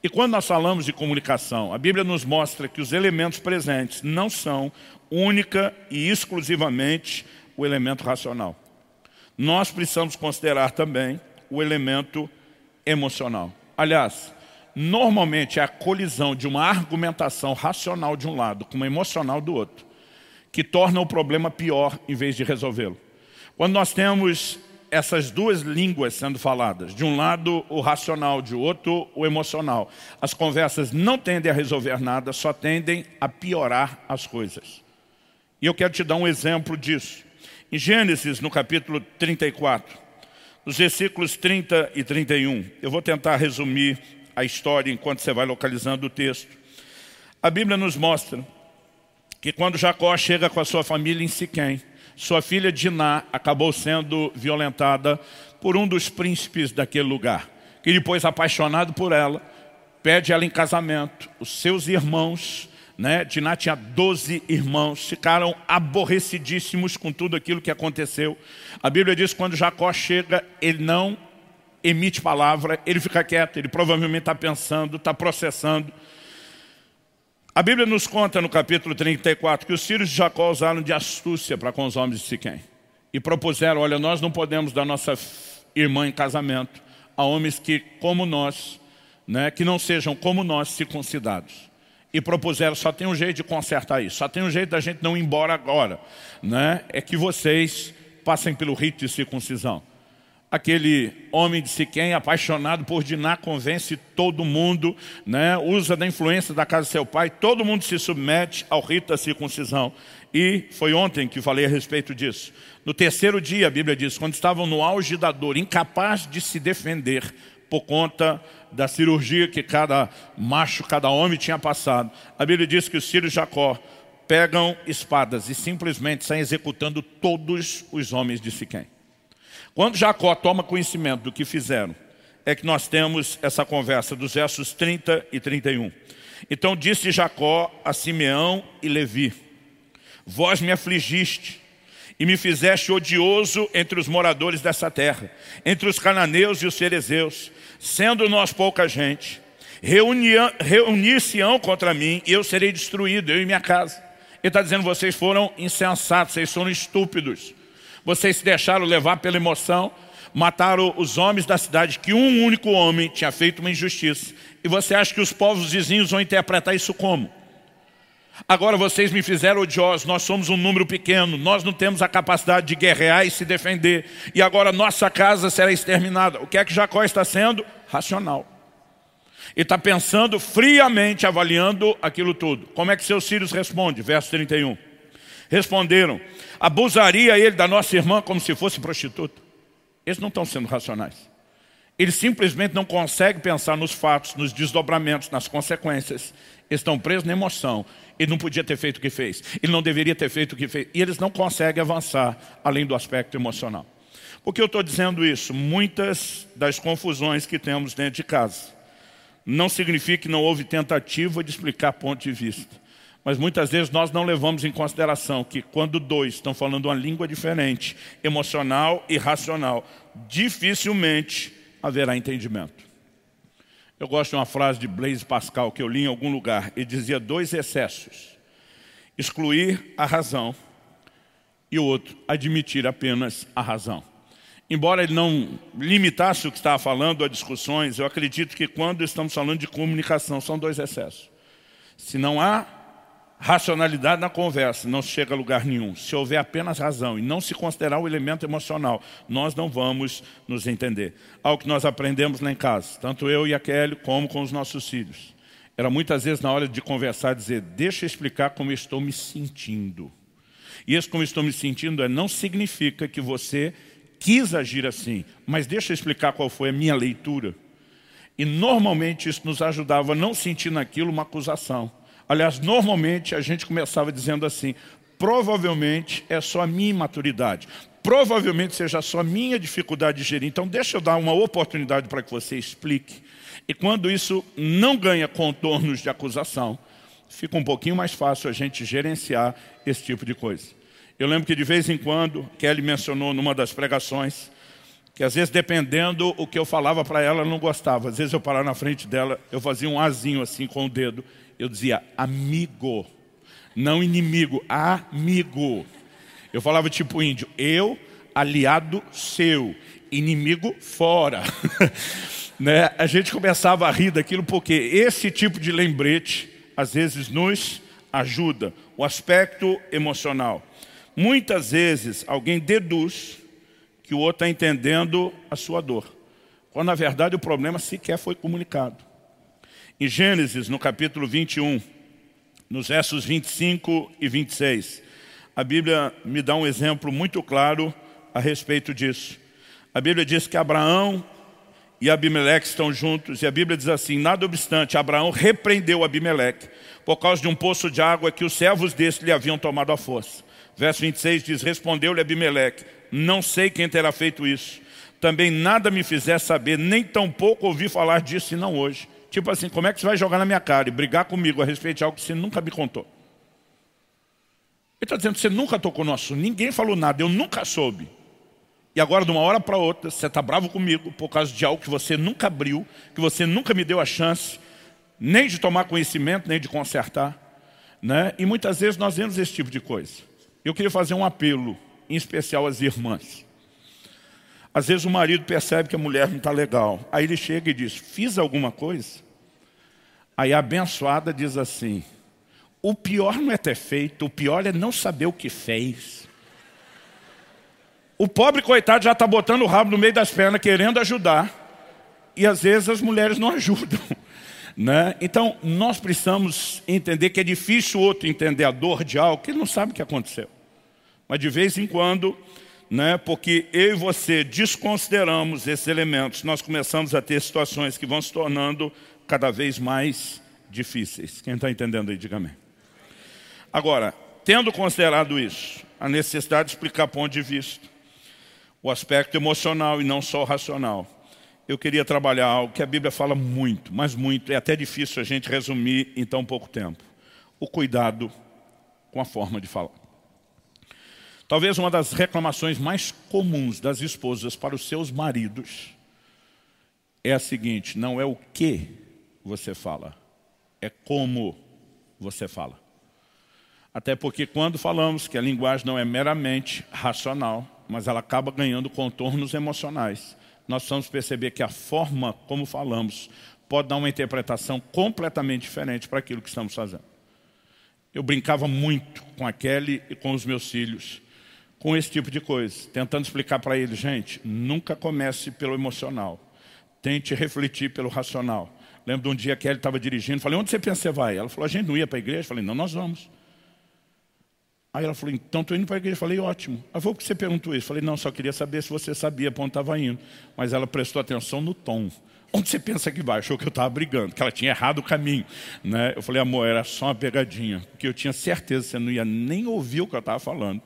E quando nós falamos de comunicação, a Bíblia nos mostra que os elementos presentes não são única e exclusivamente o elemento racional. Nós precisamos considerar também o elemento emocional. Aliás, normalmente é a colisão de uma argumentação racional de um lado com uma emocional do outro que torna o problema pior em vez de resolvê-lo. Quando nós temos essas duas línguas sendo faladas, de um lado o racional, de outro o emocional, as conversas não tendem a resolver nada, só tendem a piorar as coisas. E eu quero te dar um exemplo disso. Em Gênesis, no capítulo 34, nos versículos 30 e 31, eu vou tentar resumir a história enquanto você vai localizando o texto. A Bíblia nos mostra que quando Jacó chega com a sua família em Siquém, sua filha Diná acabou sendo violentada por um dos príncipes daquele lugar, que depois, apaixonado por ela, pede ela em casamento. Os seus irmãos, né, Diná tinha 12 irmãos, ficaram aborrecidíssimos com tudo aquilo que aconteceu. A Bíblia diz que quando Jacó chega, ele não emite palavra, ele fica quieto, ele provavelmente está pensando, está processando. A Bíblia nos conta no capítulo 34 que os filhos de Jacó usaram de astúcia para com os homens de Siquém. E propuseram, olha, nós não podemos dar nossa irmã em casamento a homens que, como nós, né, que não sejam como nós, circuncidados. E propuseram, só tem um jeito de consertar isso, só tem um jeito da gente não ir embora agora. Né, é que vocês passem pelo rito de circuncisão aquele homem de Siquém, apaixonado por Diná, convence todo mundo, né? usa da influência da casa de seu pai, todo mundo se submete ao rito da circuncisão. E foi ontem que falei a respeito disso. No terceiro dia, a Bíblia diz, quando estavam no auge da dor, incapaz de se defender por conta da cirurgia que cada macho, cada homem tinha passado, a Bíblia diz que os filhos de Jacó pegam espadas e simplesmente saem executando todos os homens de Siquém. Quando Jacó toma conhecimento do que fizeram, é que nós temos essa conversa dos versos 30 e 31. Então disse Jacó a Simeão e Levi, Vós me afligiste e me fizeste odioso entre os moradores dessa terra, entre os cananeus e os ferezeus, sendo nós pouca gente. Reunir-se-ão contra mim e eu serei destruído, eu e minha casa. Ele está dizendo, vocês foram insensatos, vocês foram estúpidos. Vocês se deixaram levar pela emoção, mataram os homens da cidade, que um único homem tinha feito uma injustiça. E você acha que os povos vizinhos vão interpretar isso como? Agora vocês me fizeram odiosos, nós somos um número pequeno, nós não temos a capacidade de guerrear e se defender. E agora nossa casa será exterminada. O que é que Jacó está sendo? Racional. E está pensando friamente, avaliando aquilo tudo. Como é que seus filhos respondem? Verso 31. Responderam, abusaria ele da nossa irmã como se fosse prostituta. Eles não estão sendo racionais. Eles simplesmente não conseguem pensar nos fatos, nos desdobramentos, nas consequências. Eles estão presos na emoção. Ele não podia ter feito o que fez. Ele não deveria ter feito o que fez. E eles não conseguem avançar além do aspecto emocional. Por que eu estou dizendo isso? Muitas das confusões que temos dentro de casa não significa que não houve tentativa de explicar ponto de vista. Mas muitas vezes nós não levamos em consideração que quando dois estão falando uma língua diferente, emocional e racional, dificilmente haverá entendimento. Eu gosto de uma frase de Blaise Pascal que eu li em algum lugar. Ele dizia dois excessos. Excluir a razão e o outro, admitir apenas a razão. Embora ele não limitasse o que estava falando a discussões, eu acredito que quando estamos falando de comunicação, são dois excessos. Se não há racionalidade na conversa, não chega a lugar nenhum. Se houver apenas razão e não se considerar o elemento emocional, nós não vamos nos entender. Algo que nós aprendemos lá em casa, tanto eu e a Kelly, como com os nossos filhos. Era muitas vezes na hora de conversar dizer, deixa eu explicar como eu estou me sentindo. E esse como estou me sentindo é, não significa que você quis agir assim, mas deixa eu explicar qual foi a minha leitura. E normalmente isso nos ajudava a não sentir naquilo uma acusação Aliás, normalmente a gente começava dizendo assim, provavelmente é só a minha imaturidade. Provavelmente seja só a minha dificuldade de gerir. Então deixa eu dar uma oportunidade para que você explique. E quando isso não ganha contornos de acusação, fica um pouquinho mais fácil a gente gerenciar esse tipo de coisa. Eu lembro que de vez em quando, Kelly mencionou numa das pregações, que às vezes dependendo o que eu falava para ela, ela não gostava. Às vezes eu parava na frente dela, eu fazia um azinho assim com o dedo, eu dizia amigo, não inimigo, amigo. Eu falava tipo índio, eu, aliado seu, inimigo fora. né? A gente começava a rir daquilo porque esse tipo de lembrete às vezes nos ajuda. O aspecto emocional. Muitas vezes alguém deduz que o outro está entendendo a sua dor. Quando na verdade o problema sequer foi comunicado. Em Gênesis, no capítulo 21, nos versos 25 e 26, a Bíblia me dá um exemplo muito claro a respeito disso. A Bíblia diz que Abraão e Abimeleque estão juntos, e a Bíblia diz assim, nada obstante, Abraão repreendeu Abimeleque, por causa de um poço de água que os servos deste lhe haviam tomado à força. Verso 26 diz, respondeu-lhe Abimeleque, não sei quem terá feito isso. Também nada me fizer saber, nem tampouco ouvi falar disso, senão hoje. Tipo assim, como é que você vai jogar na minha cara e brigar comigo a respeito de algo que você nunca me contou? Ele está dizendo, você nunca tocou no assunto, ninguém falou nada, eu nunca soube. E agora, de uma hora para outra, você está bravo comigo por causa de algo que você nunca abriu, que você nunca me deu a chance, nem de tomar conhecimento, nem de consertar. Né? E muitas vezes nós vemos esse tipo de coisa. Eu queria fazer um apelo, em especial às irmãs. Às vezes o marido percebe que a mulher não está legal. Aí ele chega e diz, fiz alguma coisa? Aí a abençoada diz assim, o pior não é ter feito, o pior é não saber o que fez. O pobre coitado já está botando o rabo no meio das pernas, querendo ajudar. E às vezes as mulheres não ajudam. Né? Então, nós precisamos entender que é difícil o outro entender a dor de algo que ele não sabe o que aconteceu. Mas de vez em quando, né, porque eu e você desconsideramos esses elementos, nós começamos a ter situações que vão se tornando cada vez mais difíceis. Quem está entendendo aí, diga amém. Agora, tendo considerado isso, a necessidade de explicar ponto de vista, o aspecto emocional e não só o racional. Eu queria trabalhar algo que a Bíblia fala muito, mas muito, é até difícil a gente resumir em tão pouco tempo. O cuidado com a forma de falar. Talvez uma das reclamações mais comuns das esposas para os seus maridos é a seguinte, não é o que você fala, é como você fala. Até porque quando falamos que a linguagem não é meramente racional, mas ela acaba ganhando contornos emocionais. Nós precisamos perceber que a forma como falamos pode dar uma interpretação completamente diferente para aquilo que estamos fazendo. Eu brincava muito com a Kelly e com os meus filhos, com esse tipo de coisa, tentando explicar para eles, gente, nunca comece pelo emocional, tente refletir pelo racional. Lembro de um dia que Kelly estava dirigindo, falei, onde você pensa que você vai? Ela falou, a gente não ia para a igreja? falei, não, nós vamos. Aí ela falou, então estou indo para a igreja. Falei, ótimo. Ela falou, por que você perguntou isso? Falei, não, só queria saber se você sabia para onde estava indo. Mas ela prestou atenção no tom. Onde você pensa que vai? Achou que eu estava brigando, que ela tinha errado o caminho. Né? Eu falei, amor, era só uma pegadinha. Porque eu tinha certeza que você não ia nem ouvir o que eu estava falando.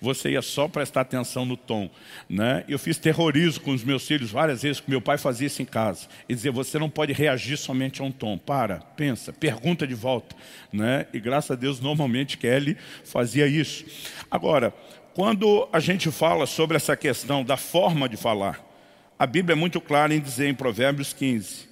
Você ia só prestar atenção no tom. Né? Eu fiz terrorismo com os meus filhos várias vezes, que meu pai fazia isso em casa. Ele dizia, você não pode reagir somente a um tom. Para, pensa, pergunta de volta. Né? E graças a Deus, normalmente, Kelly fazia isso. Agora, quando a gente fala sobre essa questão da forma de falar, a Bíblia é muito clara em dizer em Provérbios 15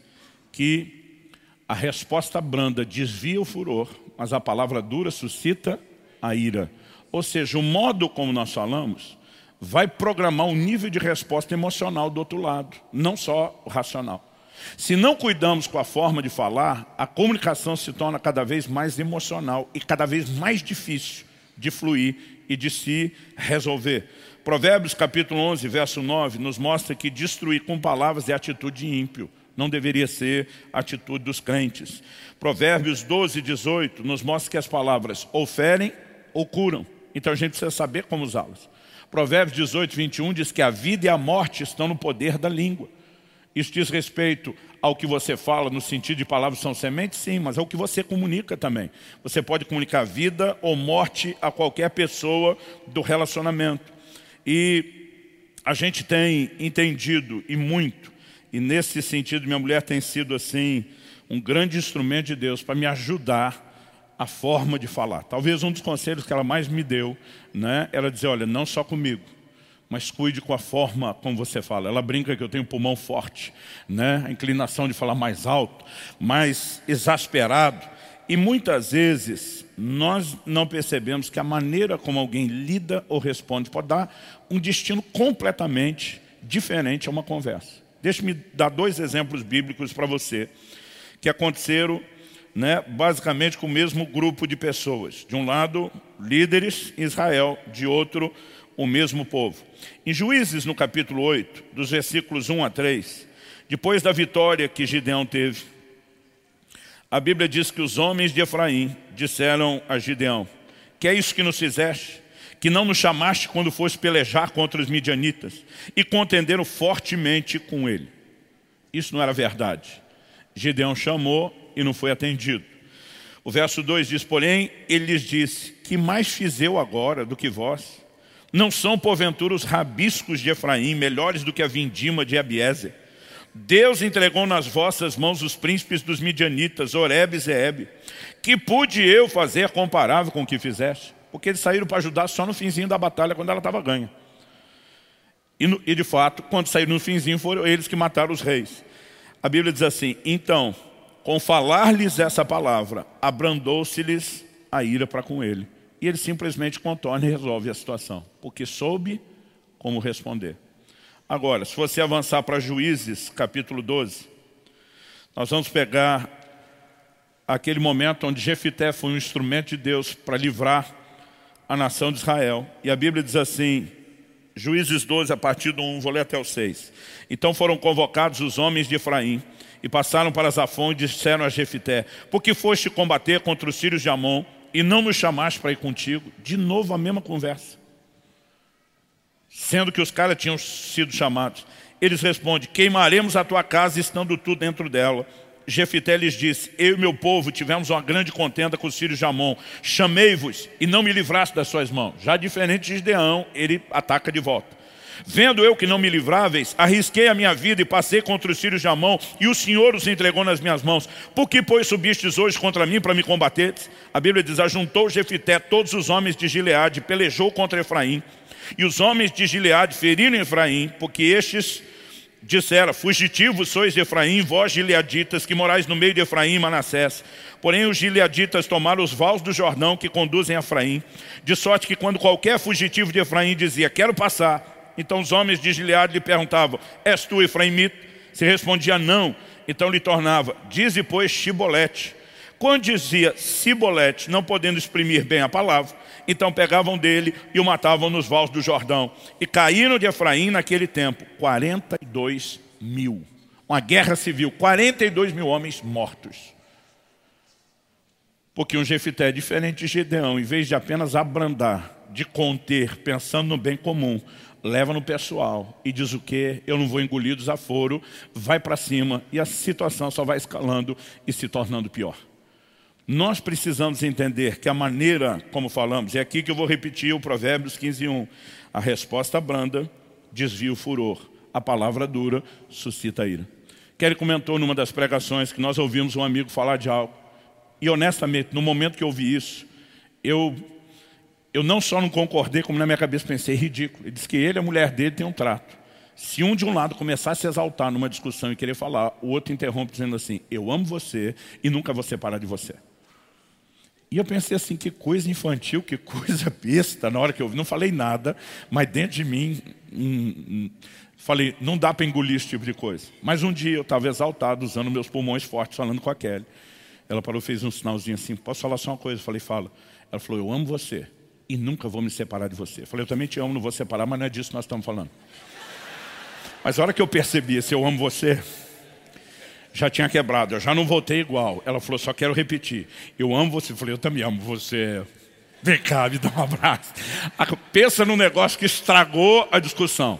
que a resposta branda desvia o furor, mas a palavra dura suscita a ira. Ou seja, o modo como nós falamos vai programar o nível de resposta emocional do outro lado, não só o racional. Se não cuidamos com a forma de falar, a comunicação se torna cada vez mais emocional e cada vez mais difícil de fluir e de se resolver. Provérbios capítulo 11, verso 9, nos mostra que destruir com palavras é atitude ímpio. Não deveria ser atitude dos crentes. Provérbios 12, 18 nos mostra que as palavras ou ferem ou curam. Então a gente precisa saber como usá-las. Provérbios 18, 21 diz que a vida e a morte estão no poder da língua. Isso diz respeito ao que você fala no sentido de palavras são sementes? Sim, mas é o que você comunica também. Você pode comunicar vida ou morte a qualquer pessoa do relacionamento. E a gente tem entendido, e muito, e nesse sentido minha mulher tem sido assim, um grande instrumento de Deus para me ajudar a forma de falar. Talvez um dos conselhos que ela mais me deu, né, ela dizer, olha, não só comigo, mas cuide com a forma como você fala. Ela brinca que eu tenho pulmão forte, né? a inclinação de falar mais alto, mais exasperado. E muitas vezes nós não percebemos que a maneira como alguém lida ou responde pode dar um destino completamente diferente a uma conversa. Deixe-me dar dois exemplos bíblicos para você, que aconteceram né, basicamente com o mesmo grupo de pessoas. De um lado, líderes Israel, de outro, o mesmo povo. Em Juízes, no capítulo 8, dos versículos 1 a 3, depois da vitória que Gideão teve, a Bíblia diz que os homens de Efraim disseram a Gideão, que é isso que nos fizeste? Que não nos chamaste quando foste pelejar contra os midianitas e contenderam fortemente com ele. Isso não era verdade. Gideão chamou e não foi atendido. O verso 2 diz, porém, ele lhes disse, que mais fiz eu agora do que vós? Não são, porventura, os rabiscos de Efraim melhores do que a vindima de Abiezer? Deus entregou nas vossas mãos os príncipes dos midianitas, Oreb e Zeeb. Que pude eu fazer comparável com o que fizeste? Porque eles saíram para ajudar só no finzinho da batalha, quando ela estava ganha. E, no, e, de fato, quando saíram no finzinho, foram eles que mataram os reis. A Bíblia diz assim, então, com falar-lhes essa palavra, abrandou-se-lhes a ira para com ele. E ele simplesmente contorna e resolve a situação, porque soube como responder. Agora, se você avançar para Juízes, capítulo 12, nós vamos pegar aquele momento onde Jefité foi um instrumento de Deus para livrar a nação de Israel. E a Bíblia diz assim, Juízes 12, a partir do 1, vou ler até o 6. Então foram convocados os homens de Efraim, e passaram para Zafon e disseram a Jefité, por que foste combater contra os filhos de Amon, e não nos chamaste para ir contigo? De novo a mesma conversa. Sendo que os caras tinham sido chamados. Eles respondem, queimaremos a tua casa estando tu dentro dela. Jefité lhes disse, eu e meu povo tivemos uma grande contenda com os filhos de Amon. Chamei-vos e não me livraste das suas mãos. Já diferente de Gideão, ele ataca de volta. Vendo eu que não me livráveis, arrisquei a minha vida e passei contra os filhos de Amon, e o Senhor os entregou nas minhas mãos. Por que, pois, subistes hoje contra mim para me combateres? A Bíblia diz, ajuntou Jefité todos os homens de Gileade, pelejou contra Efraim. E os homens de Gileade feriram Efraim, porque estes disseram, fugitivos sois Efraim, vós gileaditas, que morais no meio de Efraim e Manassés. Porém os gileaditas tomaram os vales do Jordão que conduzem a Efraim, de sorte que quando qualquer fugitivo de Efraim dizia, quero passar, então os homens de Gileade lhe perguntavam, és tu Efraimita? Se respondia não, então lhe tornava, dize pois Chibolete. Quando dizia Cibolete, não podendo exprimir bem a palavra, então pegavam dele e o matavam nos vales do Jordão. E caíram de Efraim naquele tempo 42 mil. Uma guerra civil, 42 mil homens mortos. Porque um Jefité, diferente de Gedeão, em vez de apenas abrandar, de conter, pensando no bem comum, leva no pessoal e diz o que? Eu não vou engolir desaforo, vai para cima e a situação só vai escalando e se tornando pior. Nós precisamos entender que a maneira como falamos, é aqui que eu vou repetir o Provérbios 15.1, a resposta branda desvia o furor, a palavra dura suscita ira. Kelly comentou numa das pregações que nós ouvimos um amigo falar de algo, e honestamente, no momento que eu ouvi isso, eu eu não só não concordei, como na minha cabeça pensei, ridículo. Ele disse que ele e a mulher dele têm um trato. Se um de um lado começar a se exaltar numa discussão e querer falar, o outro interrompe dizendo assim, eu amo você e nunca vou separar de você. E eu pensei assim, que coisa infantil, que coisa besta, na hora que eu não falei nada, mas dentro de mim, hum, hum, falei, não dá para engolir esse tipo de coisa. Mas um dia eu estava exaltado, usando meus pulmões fortes, falando com a Kelly. Ela parou, fez um sinalzinho assim, posso falar só uma coisa? Eu falei, fala. Ela falou, eu amo você e nunca vou me separar de você. Eu falei, eu também te amo, não vou separar, mas não é disso que nós estamos falando. Mas a hora que eu percebi, se eu amo você, já tinha quebrado, eu já não voltei igual. Ela falou, só quero repetir, eu amo você. Eu falei, eu também amo você. Vem cá, me dá um abraço. Pensa num negócio que estragou a discussão,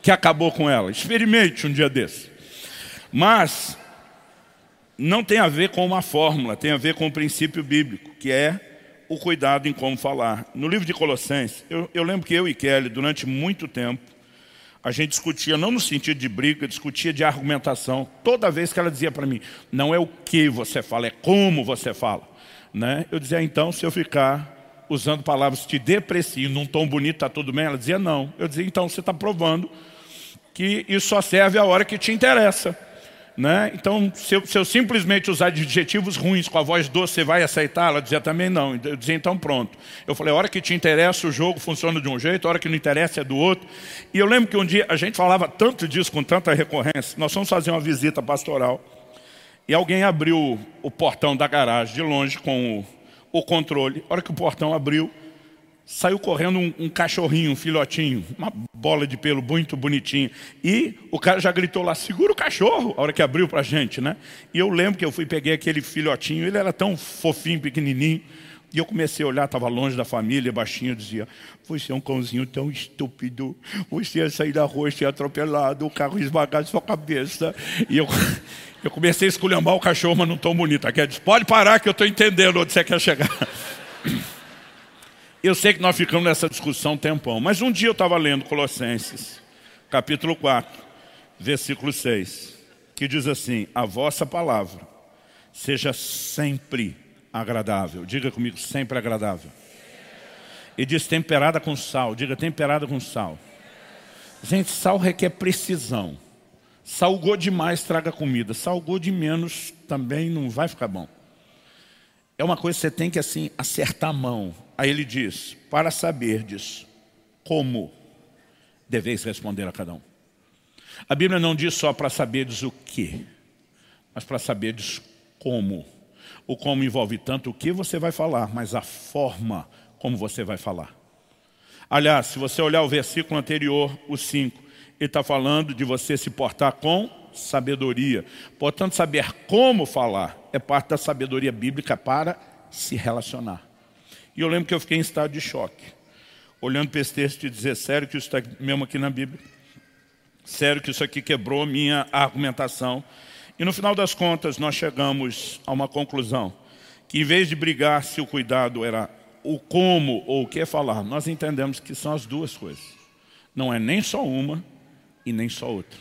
que acabou com ela. Experimente um dia desse. Mas não tem a ver com uma fórmula, tem a ver com o um princípio bíblico, que é o cuidado em como falar. No livro de Colossenses, eu, eu lembro que eu e Kelly, durante muito tempo, a gente discutia, não no sentido de briga, discutia de argumentação. Toda vez que ela dizia para mim, não é o que você fala, é como você fala. Né? Eu dizia, então, se eu ficar usando palavras te deprecio, num tom bonito, está tudo bem? Ela dizia, não. Eu dizia, então, você está provando que isso só serve a hora que te interessa. Né? Então, se eu, se eu, simplesmente usar adjetivos ruins com a voz doce, você vai aceitar? Ela dizia também não. Eu dizia, então pronto. Eu falei, a hora que te interessa o jogo funciona de um jeito, a hora que não interessa é do outro. E eu lembro que um dia a gente falava tanto disso, com tanta recorrência, nós fomos fazer uma visita pastoral, e alguém abriu o portão da garagem de longe com o, o controle. A hora que o portão abriu, saiu correndo um, um, cachorrinho, um filhotinho, uma bola de pelo muito bonitinho. E o cara já gritou lá, segura o cachorro, a hora que abriu pra gente, né? E eu lembro que eu fui, peguei aquele filhotinho, ele era tão fofinho, pequenininho, e eu comecei a olhar, estava longe da família, baixinho, dizia, você é um cãozinho tão estúpido, você ia sair da rua, ser atropelado, o carro esmagar sua cabeça. E eu, eu comecei a esculhambar o cachorro, mas não tão bonito. Aqui disse, pode parar que eu estou entendendo onde você quer chegar. Eu sei que nós ficamos nessa discussão um tempão, mas um dia eu estava lendo Colossenses, capítulo 4, versículo 6, que diz assim, a vossa palavra seja sempre agradável. Diga comigo, sempre agradável. E diz temperada com sal. Diga temperada com sal. Gente, sal requer precisão. Salgou demais, traga comida. Salgou de menos, também não vai ficar bom. É uma coisa que você tem que assim acertar a mão. Aí ele diz, para saberdes como deveis responder a cada um. A Bíblia não diz só para saberdes o que, mas para saberdes como. O como envolve tanto o que você vai falar, mas a forma como você vai falar. Aliás, se você olhar o versículo anterior, o 5, ele está falando de você se portar com sabedoria. Portanto, saber como falar é parte da sabedoria bíblica para se relacionar. E eu lembro que eu fiquei em estado de choque, olhando para esse texto e dizer, sério que isso está mesmo aqui na Bíblia? Sério que isso aqui quebrou minha argumentação? E no final das contas, nós chegamos a uma conclusão, que em vez de brigar se o cuidado era o como ou o que falar, nós entendemos que são as duas coisas. Não é nem só uma e nem só outra.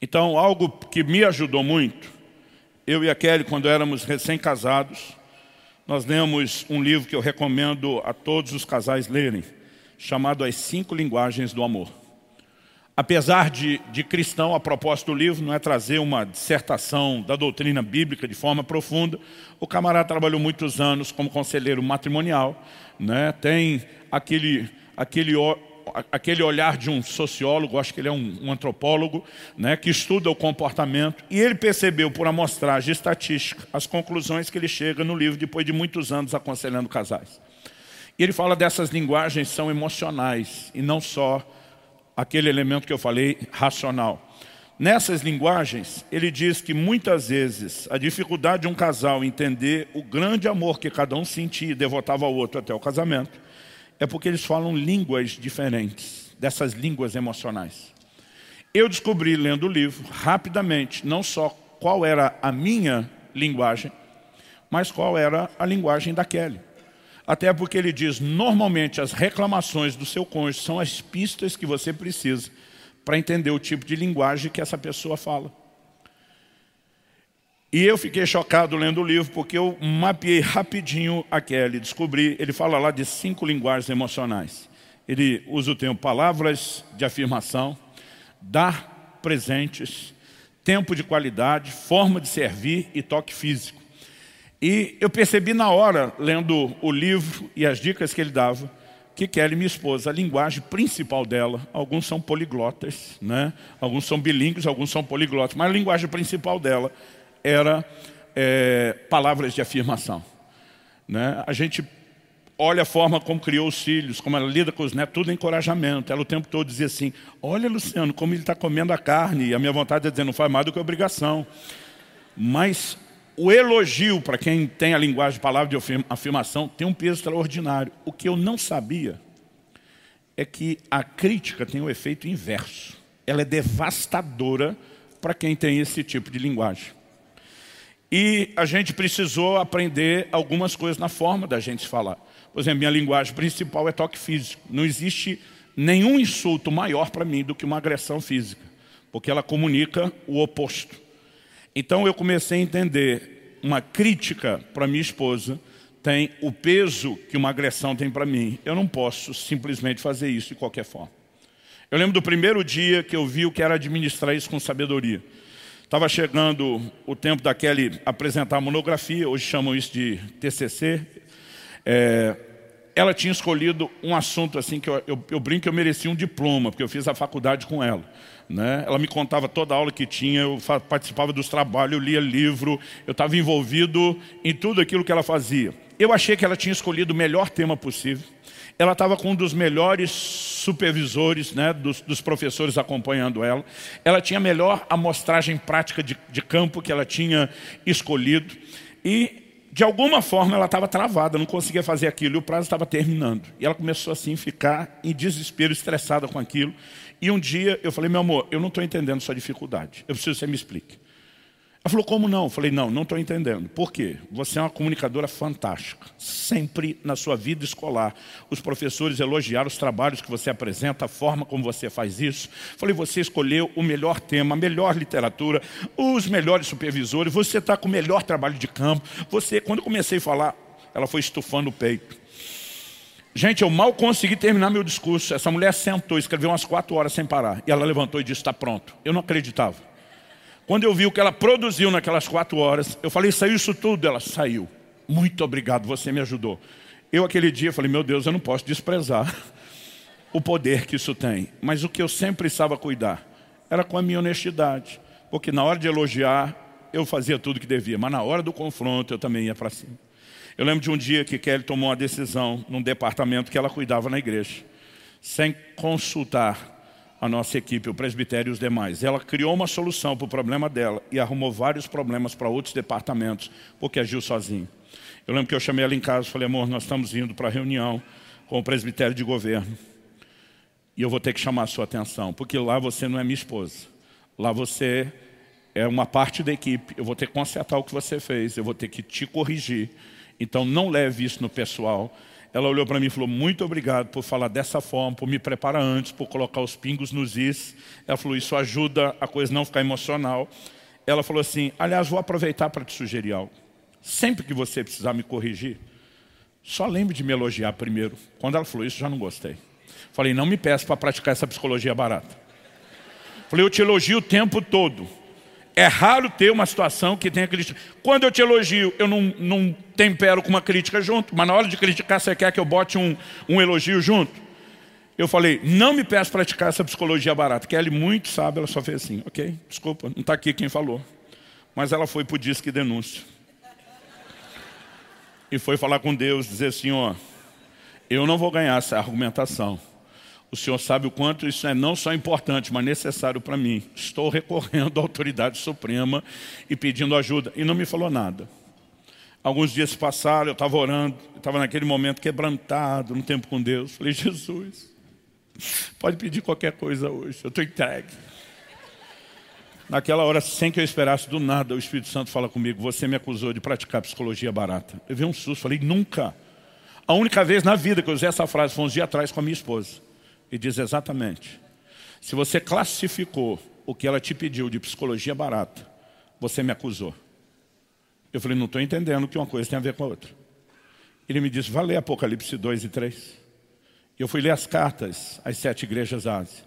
Então, algo que me ajudou muito, eu e a Kelly, quando éramos recém-casados, nós lemos um livro que eu recomendo a todos os casais lerem, chamado As Cinco Linguagens do Amor. Apesar de, de cristão, a proposta do livro não é trazer uma dissertação da doutrina bíblica de forma profunda. O camarada trabalhou muitos anos como conselheiro matrimonial, né? tem aquele, aquele aquele olhar de um sociólogo, acho que ele é um, um antropólogo, né, que estuda o comportamento, e ele percebeu por amostragem estatística as conclusões que ele chega no livro depois de muitos anos aconselhando casais. E ele fala dessas linguagens são emocionais e não só aquele elemento que eu falei, racional. Nessas linguagens, ele diz que muitas vezes a dificuldade de um casal entender o grande amor que cada um sentia e devotava ao outro até o casamento, é porque eles falam línguas diferentes, dessas línguas emocionais. Eu descobri, lendo o livro, rapidamente, não só qual era a minha linguagem, mas qual era a linguagem da Kelly. Até porque ele diz, normalmente as reclamações do seu cônjuge são as pistas que você precisa para entender o tipo de linguagem que essa pessoa fala. E eu fiquei chocado lendo o livro, porque eu mapeei rapidinho a Kelly, descobri, ele fala lá de cinco linguagens emocionais. Ele usa o termo palavras de afirmação, dar presentes, tempo de qualidade, forma de servir e toque físico. E eu percebi na hora, lendo o livro e as dicas que ele dava, que Kelly, minha esposa, a linguagem principal dela, alguns são poliglotas, né? alguns são bilíngues, alguns são poliglotas, mas a linguagem principal dela era é, palavras de afirmação. Né? A gente olha a forma como criou os filhos, como ela lida com os netos, tudo é encorajamento. Ela o tempo todo dizia assim, olha Luciano, como ele está comendo a carne, e a minha vontade é dizer, não faz mais do que obrigação. Mas o elogio, para quem tem a linguagem de palavra de afirmação, tem um peso extraordinário. O que eu não sabia é que a crítica tem o um efeito inverso. Ela é devastadora para quem tem esse tipo de linguagem. E a gente precisou aprender algumas coisas na forma da gente falar. Por exemplo, minha linguagem principal é toque físico. Não existe nenhum insulto maior para mim do que uma agressão física, porque ela comunica o oposto. Então eu comecei a entender uma crítica para minha esposa tem o peso que uma agressão tem para mim. Eu não posso simplesmente fazer isso de qualquer forma. Eu lembro do primeiro dia que eu vi o que era administrar isso com sabedoria. Estava chegando o tempo da Kelly apresentar a monografia, hoje chamam isso de TCC. É, ela tinha escolhido um assunto assim que eu, eu, eu brinco que eu merecia um diploma, porque eu fiz a faculdade com ela. Né? Ela me contava toda a aula que tinha, eu participava dos trabalhos, eu lia livro, eu estava envolvido em tudo aquilo que ela fazia. Eu achei que ela tinha escolhido o melhor tema possível. Ela estava com um dos melhores supervisores, né, dos, dos, professores acompanhando ela. Ela tinha a melhor amostragem prática de, de campo que ela tinha escolhido. E de alguma forma ela estava travada, não conseguia fazer aquilo, e o prazo estava terminando. E ela começou assim a ficar em desespero, estressada com aquilo. E um dia eu falei, meu amor, eu não estou entendendo sua dificuldade, eu preciso que você me explique. Ela falou, como não? Eu falei, não, não estou entendendo. Por quê? Você é uma comunicadora fantástica. Sempre na sua vida escolar, os professores elogiaram os trabalhos que você apresenta, a forma como você faz isso. Eu falei, você escolheu o melhor tema, a melhor literatura, os melhores supervisores, você está com o melhor trabalho de campo. Você, quando eu comecei a falar, ela foi estufando o peito. Gente, eu mal consegui terminar meu discurso. Essa mulher sentou, escreveu umas quatro horas sem parar. E ela levantou e disse, está pronto. Eu não acreditava. Quando eu vi o que ela produziu naquelas quatro horas, eu falei, saiu isso tudo? Ela saiu. Muito obrigado, você me ajudou. Eu aquele dia falei, meu Deus, eu não posso desprezar o poder que isso tem. Mas o que eu sempre estava a cuidar era com a minha honestidade. Porque na hora de elogiar, eu fazia tudo que devia. Mas na hora do confronto, eu também ia para cima. Eu lembro de um dia que Kelly tomou uma decisão num departamento que ela cuidava na igreja. Sem consultar a nossa equipe, o presbitério e os demais. Ela criou uma solução para o problema dela e arrumou vários problemas para outros departamentos, porque agiu sozinho. Eu lembro que eu chamei ela em casa e falei, amor, nós estamos indo para a reunião com o presbitério de governo. E eu vou ter que chamar a sua atenção, porque lá você não é minha esposa. Lá você é uma parte da equipe. Eu vou ter que consertar o que você fez, eu vou ter que te corrigir. Então não leve isso no pessoal. Ela olhou para mim e falou, muito obrigado por falar dessa forma, por me preparar antes, por colocar os pingos nos is. Ela falou, isso ajuda a coisa não ficar emocional. Ela falou assim, aliás, vou aproveitar para te sugerir algo. Sempre que você precisar me corrigir, só lembre de me elogiar primeiro. Quando ela falou isso, já não gostei. Falei, não me peça para praticar essa psicologia barata. Falei, eu te elogio o tempo todo. É raro ter uma situação que tenha crítica. Quando eu te elogio, eu não, não tempero com uma crítica junto, mas na hora de criticar, você quer que eu bote um, um elogio junto? Eu falei, não me peço praticar essa psicologia barata. Kelly muito sabe, ela só fez assim, ok, desculpa, não está aqui quem falou. Mas ela foi para o disque denúncia. E foi falar com Deus, dizer assim, ó, eu não vou ganhar essa argumentação. O Senhor sabe o quanto isso é não só importante, mas necessário para mim. Estou recorrendo à autoridade suprema e pedindo ajuda. E não me falou nada. Alguns dias passaram, eu estava orando, estava naquele momento quebrantado, no tempo com Deus. Falei, Jesus, pode pedir qualquer coisa hoje, eu estou entregue. Naquela hora, sem que eu esperasse do nada, o Espírito Santo fala comigo, você me acusou de praticar psicologia barata. Eu vi um susto, falei, nunca. A única vez na vida que eu usei essa frase foi uns dias atrás com a minha esposa e diz exatamente, se você classificou o que ela te pediu de psicologia barata, você me acusou. Eu falei, não estou entendendo que uma coisa tem a ver com a outra. Ele me disse, vai ler Apocalipse 2 e 3. Eu fui ler as cartas às sete igrejas da Ásia.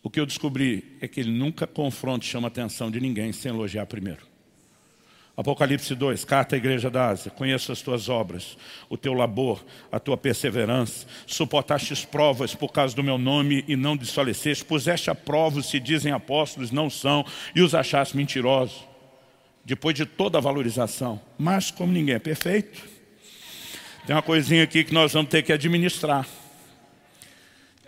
O que eu descobri é que ele nunca confronta e chama a atenção de ninguém sem elogiar primeiro. Apocalipse 2, carta à igreja da Ásia, conheço as tuas obras, o teu labor, a tua perseverança, suportastes provas por causa do meu nome e não desfaleceste, puseste a prova se dizem apóstolos, não são, e os achaste mentirosos, depois de toda a valorização. Mas como ninguém é perfeito, tem uma coisinha aqui que nós vamos ter que administrar.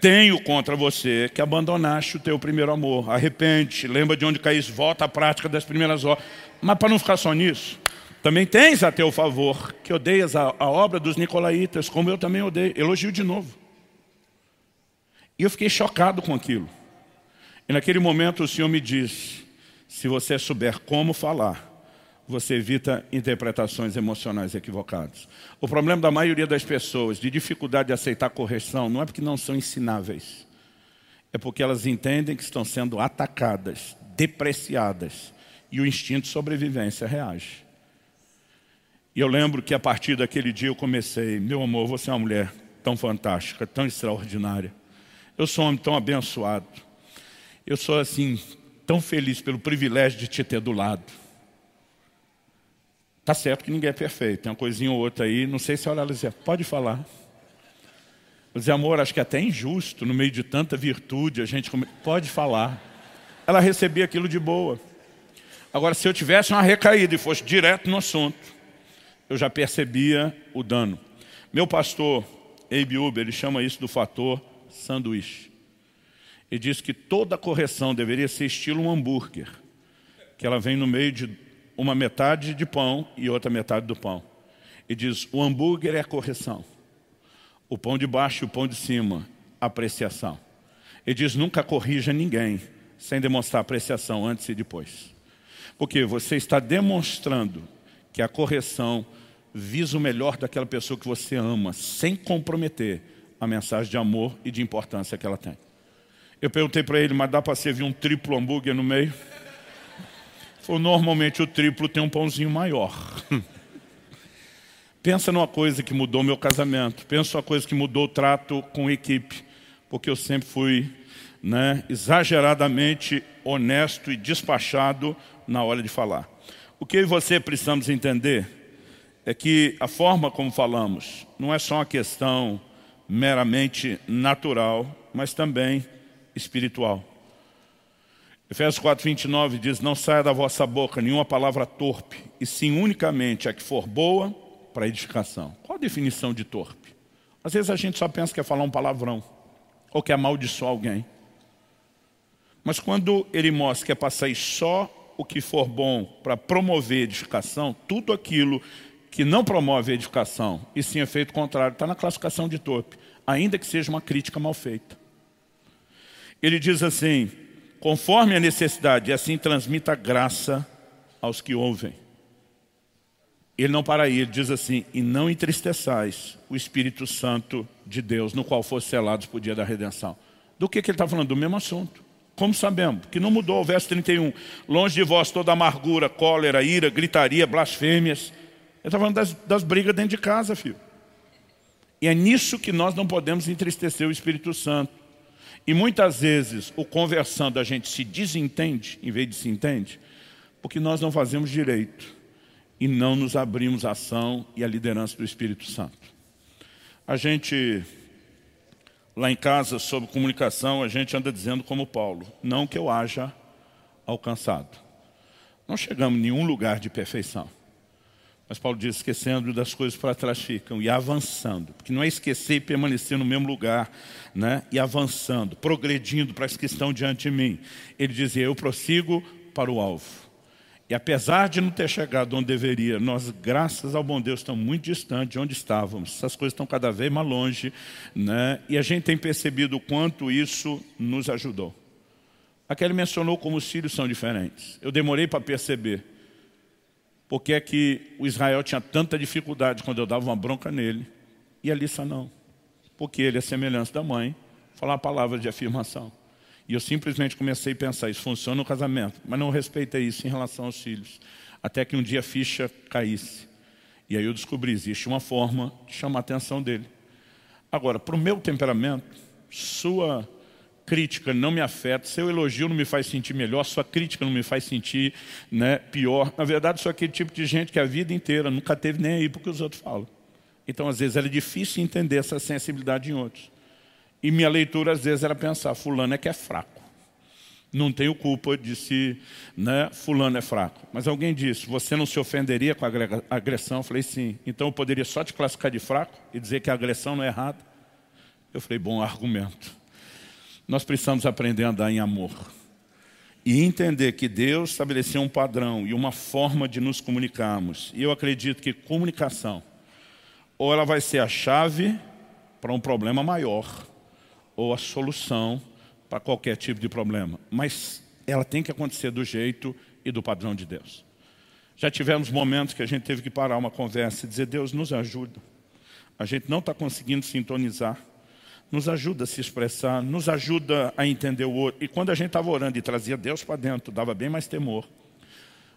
Tenho contra você que abandonaste o teu primeiro amor. Arrepende, lembra de onde caíste, volta à prática das primeiras horas. Mas para não ficar só nisso, também tens a teu favor que odeias a, a obra dos nicolaítas, como eu também odeio. Elogio de novo. E eu fiquei chocado com aquilo. E naquele momento o Senhor me disse, Se você souber como falar, você evita interpretações emocionais equivocadas. O problema da maioria das pessoas de dificuldade de aceitar correção não é porque não são ensináveis. É porque elas entendem que estão sendo atacadas, depreciadas, e o instinto de sobrevivência reage. E eu lembro que a partir daquele dia eu comecei, meu amor, você é uma mulher tão fantástica, tão extraordinária. Eu sou um homem tão abençoado. Eu sou assim, tão feliz pelo privilégio de te ter do lado. Tá certo que ninguém é perfeito, tem uma coisinha ou outra aí, não sei se olha ela dizia, pode falar. Eu dizia, amor, acho que é até injusto, no meio de tanta virtude, a gente pode falar. Ela recebia aquilo de boa. Agora, se eu tivesse uma recaída e fosse direto no assunto, eu já percebia o dano. Meu pastor, Abe Uber, ele chama isso do fator sanduíche. Ele diz que toda correção deveria ser estilo um hambúrguer, que ela vem no meio de uma metade de pão e outra metade do pão. E diz, o hambúrguer é a correção. O pão de baixo e o pão de cima, apreciação. Ele diz, nunca corrija ninguém sem demonstrar apreciação antes e depois. Porque você está demonstrando que a correção visa o melhor daquela pessoa que você ama, sem comprometer a mensagem de amor e de importância que ela tem. Eu perguntei para ele, mas dá para servir um triplo hambúrguer no meio? Falou, normalmente o triplo tem um pãozinho maior. Pensa numa coisa que mudou meu casamento. Pensa numa coisa que mudou o trato com a equipe. Porque eu sempre fui né, exageradamente honesto e despachado na hora de falar. O que eu e você precisamos entender é que a forma como falamos não é só uma questão meramente natural, mas também espiritual. Efésios 4, 29 diz, não saia da vossa boca nenhuma palavra torpe, e sim unicamente a que for boa para edificação. Qual a definição de torpe? Às vezes a gente só pensa que é falar um palavrão, ou que é amaldiçoar alguém. Mas quando ele mostra que é passar só o que for bom para promover edificação, tudo aquilo que não promove edificação e sim efeito contrário, está na classificação de torpe, ainda que seja uma crítica mal feita. Ele diz assim, conforme a necessidade, e assim transmita graça aos que ouvem. Ele não para aí, ele diz assim, e não entristeçais o Espírito Santo de Deus, no qual fosse selados por dia da redenção. Do que, que ele está falando? Do mesmo assunto. Como sabemos? Que não mudou o verso 31. Longe de vós toda amargura, cólera, ira, gritaria, blasfêmias. Ele está falando das, das brigas dentro de casa, filho. E é nisso que nós não podemos entristecer o Espírito Santo. E muitas vezes o conversando a gente se desentende, em vez de se entende, porque nós não fazemos direito e não nos abrimos à ação e à liderança do Espírito Santo. A gente, lá em casa, sobre comunicação, a gente anda dizendo como Paulo, não que eu haja alcançado. Não chegamos em nenhum lugar de perfeição. Mas Paulo diz, esquecendo das coisas para trás ficam e avançando. Porque não é esquecer e permanecer no mesmo lugar, né? e avançando, progredindo para as que estão diante de mim. Ele dizia, eu prossigo para o alvo. E apesar de não ter chegado onde deveria, nós, graças ao bom Deus, estamos muito distantes de onde estávamos. Essas coisas estão cada vez mais longe. Né? E a gente tem percebido o quanto isso nos ajudou. Aqui ele mencionou como os filhos são diferentes. Eu demorei para perceber porque é que o Israel tinha tanta dificuldade quando eu dava uma bronca nele, e a Lissa não. Porque ele, a semelhança da mãe, falava palavra de afirmação. E eu simplesmente comecei a pensar, isso funciona no casamento, mas não respeitei isso em relação aos filhos. Até que um dia a ficha caísse. E aí eu descobri, existe uma forma de chamar a atenção dele. Agora, para o meu temperamento, sua crítica não me afeta, seu elogio não me faz sentir melhor, sua crítica não me faz sentir né, pior. Na verdade, sou aquele tipo de gente que a vida inteira nunca teve nem aí porque os outros falam. Então, às vezes, era difícil entender essa sensibilidade em outros. E minha leitura, às vezes, era pensar, fulano é que é fraco. Não tenho culpa de se né, fulano é fraco. Mas alguém disse, você não se ofenderia com a agressão? Eu falei, sim. Então eu poderia só te classificar de fraco e dizer que a agressão não é errada? Eu falei, bom argumento nós precisamos aprender a andar em amor. E entender que Deus estabeleceu um padrão e uma forma de nos comunicarmos. E eu acredito que comunicação, ou ela vai ser a chave para um problema maior, ou a solução para qualquer tipo de problema. Mas ela tem que acontecer do jeito e do padrão de Deus. Já tivemos momentos que a gente teve que parar uma conversa e dizer, Deus nos ajuda. A gente não está conseguindo sintonizar. Nos ajuda a se expressar, nos ajuda a entender o outro. E quando a gente estava orando e trazia Deus para dentro, dava bem mais temor.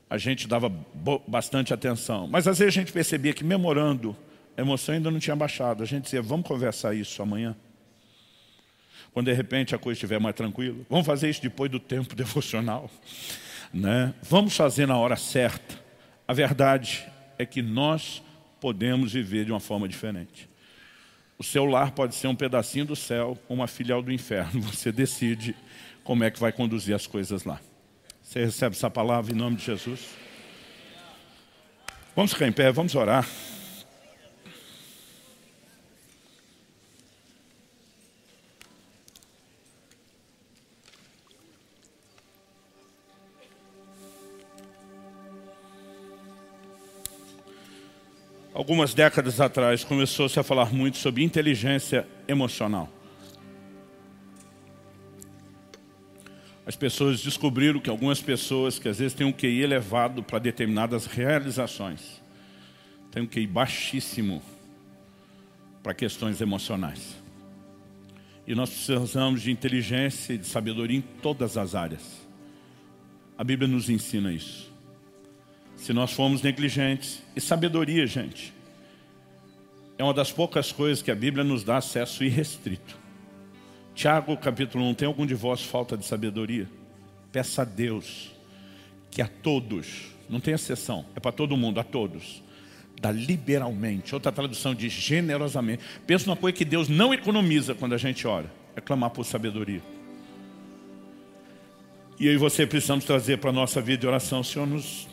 A gente dava bastante atenção. Mas às vezes a gente percebia que memorando, a emoção ainda não tinha baixado. A gente dizia, vamos conversar isso amanhã. Quando de repente a coisa estiver mais tranquila. Vamos fazer isso depois do tempo devocional. Né? Vamos fazer na hora certa. A verdade é que nós podemos viver de uma forma diferente. O seu lar pode ser um pedacinho do céu ou uma filial do inferno. Você decide como é que vai conduzir as coisas lá. Você recebe essa palavra em nome de Jesus? Vamos ficar em pé, vamos orar. Algumas décadas atrás, começou-se a falar muito sobre inteligência emocional. As pessoas descobriram que algumas pessoas que às vezes têm um QI elevado para determinadas realizações, têm um QI baixíssimo para questões emocionais. E nós precisamos de inteligência e de sabedoria em todas as áreas. A Bíblia nos ensina isso se nós formos negligentes. E sabedoria, gente, é uma das poucas coisas que a Bíblia nos dá acesso irrestrito. Tiago, capítulo 1, tem algum de vós falta de sabedoria? Peça a Deus que a todos, não tem exceção, é para todo mundo, a todos, dá liberalmente. Outra tradução diz generosamente. Pensa numa coisa que Deus não economiza quando a gente ora, é clamar por sabedoria. E eu e você precisamos trazer para a nossa vida de oração, Senhor, nos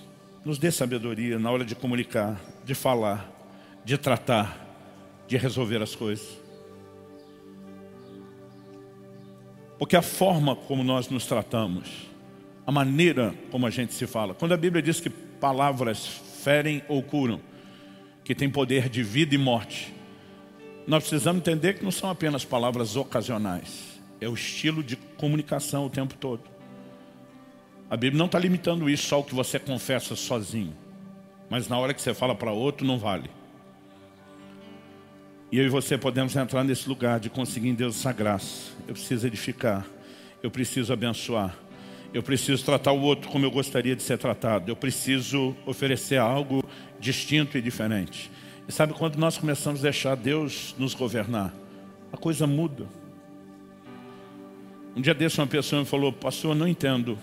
nos dê sabedoria na hora de comunicar, de falar, de tratar, de resolver as coisas. Porque a forma como nós nos tratamos, a maneira como a gente se fala. Quando a Bíblia diz que palavras ferem ou curam, que tem poder de vida e morte, nós precisamos entender que não são apenas palavras ocasionais. É o estilo de comunicação o tempo todo. A Bíblia não está limitando isso só o que você confessa sozinho. Mas na hora que você fala para outro, não vale. E eu e você podemos entrar nesse lugar de conseguir em Deus essa graça. Eu preciso edificar. Eu preciso abençoar. Eu preciso tratar o outro como eu gostaria de ser tratado. Eu preciso oferecer algo distinto e diferente. E sabe quando nós começamos a deixar Deus nos governar? A coisa muda. Um dia desse uma pessoa me falou, pastor, eu não entendo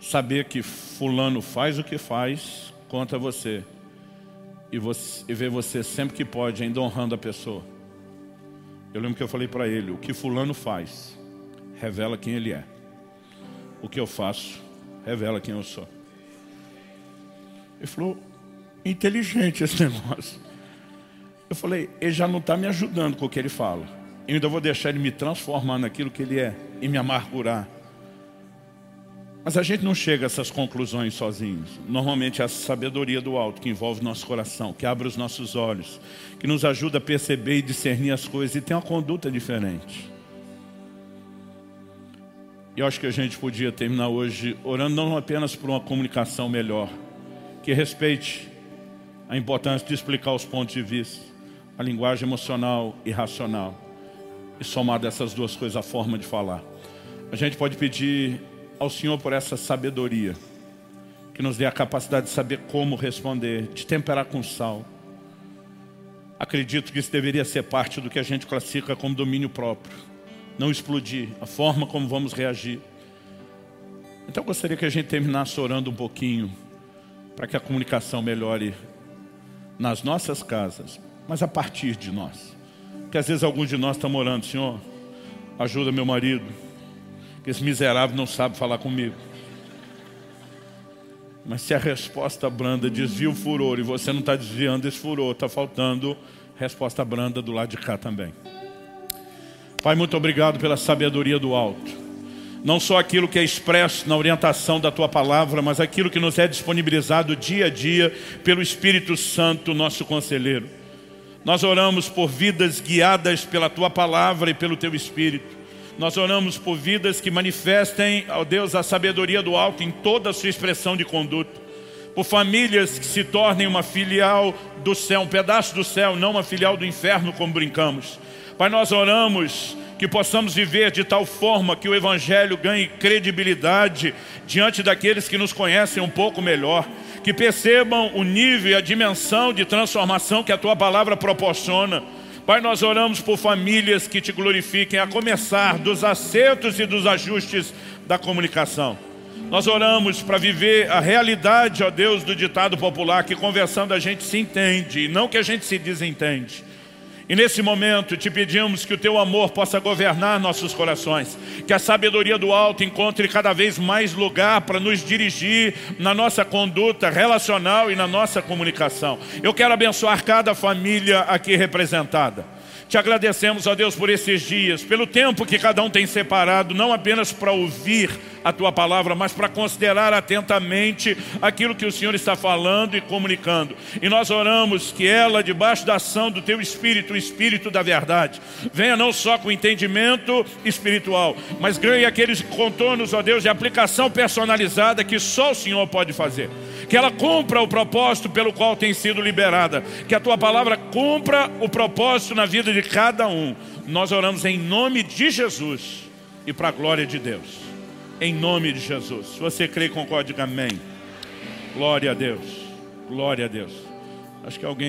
saber que fulano faz o que faz contra você e, você, e ver você sempre que pode ainda honrando a pessoa. Eu lembro que eu falei para ele, o que fulano faz revela quem ele é. O que eu faço revela quem eu sou. Ele falou, inteligente esse negócio. Eu falei, ele já não está me ajudando com o que ele fala. Eu ainda vou deixar ele me transformar naquilo que ele é e me amargurar. Mas a gente não chega a essas conclusões sozinhos. Normalmente é a sabedoria do alto que envolve nosso coração, que abre os nossos olhos, que nos ajuda a perceber e discernir as coisas e tem uma conduta diferente. E eu acho que a gente podia terminar hoje orando não apenas por uma comunicação melhor, que respeite a importância de explicar os pontos de vista, a linguagem emocional e racional, e somar dessas duas coisas a forma de falar. A gente pode pedir ao Senhor por essa sabedoria, que nos dê a capacidade de saber como responder, de temperar com sal. Acredito que isso deveria ser parte do que a gente classifica como domínio próprio. Não explodir, a forma como vamos reagir. Então eu gostaria que a gente terminasse orando um pouquinho, para que a comunicação melhore nas nossas casas, mas a partir de nós. Porque às vezes alguns de nós estão orando, Senhor, ajuda meu marido, que esse miserável não sabe falar comigo. Mas se a resposta branda desvia o furor e você não está desviando esse furor, está faltando resposta branda do lado de cá também. Pai, muito obrigado pela sabedoria do alto. Não só aquilo que é expresso na orientação da Tua palavra, mas aquilo que nos é disponibilizado dia a dia pelo Espírito Santo, nosso conselheiro. Nós oramos por vidas guiadas pela Tua palavra e pelo Teu Espírito Nós oramos por vidas que manifestem, ó Deus, a sabedoria do alto em toda a sua expressão de conduta. Por famílias que se tornem uma filial do céu, um pedaço do céu, não uma filial do inferno, como brincamos. Pai, nós oramos que possamos viver de tal forma que o Evangelho ganhe credibilidade diante daqueles que nos conhecem um pouco melhor, que percebam o nível e a dimensão de transformação que a Tua Palavra proporciona. Pai, nós oramos por famílias que Te glorifiquem, a começar dos acertos e dos ajustes da comunicação. Nós oramos para viver a realidade, ó Deus, do ditado popular, que conversando a gente se entende, e não que a gente se desentende. E nesse momento te pedimos que o teu amor possa governar nossos corações, que a sabedoria do alto encontre cada vez mais lugar para nos dirigir na nossa conduta relacional e na nossa comunicação. Eu quero abençoar cada família aqui representada. Te agradecemos, ó Deus, por esses dias, pelo tempo que cada um tem separado, não apenas para ouvir a Tua palavra, mas para considerar atentamente aquilo que o Senhor está falando e comunicando. E nós oramos que ela, debaixo da ação do Teu Espírito, o Espírito da verdade, venha não só com entendimento espiritual, mas ganhe aqueles contornos, ó Deus, de aplicação personalizada que só o Senhor pode fazer que ela cumpra o propósito pelo qual tem sido liberada, que a tua palavra cumpra o propósito na vida de cada um. Nós oramos em nome de Jesus e para a glória de Deus. Em nome de Jesus. Se você crê, concorde, amém. Glória a Deus. Glória a Deus. Acho que alguém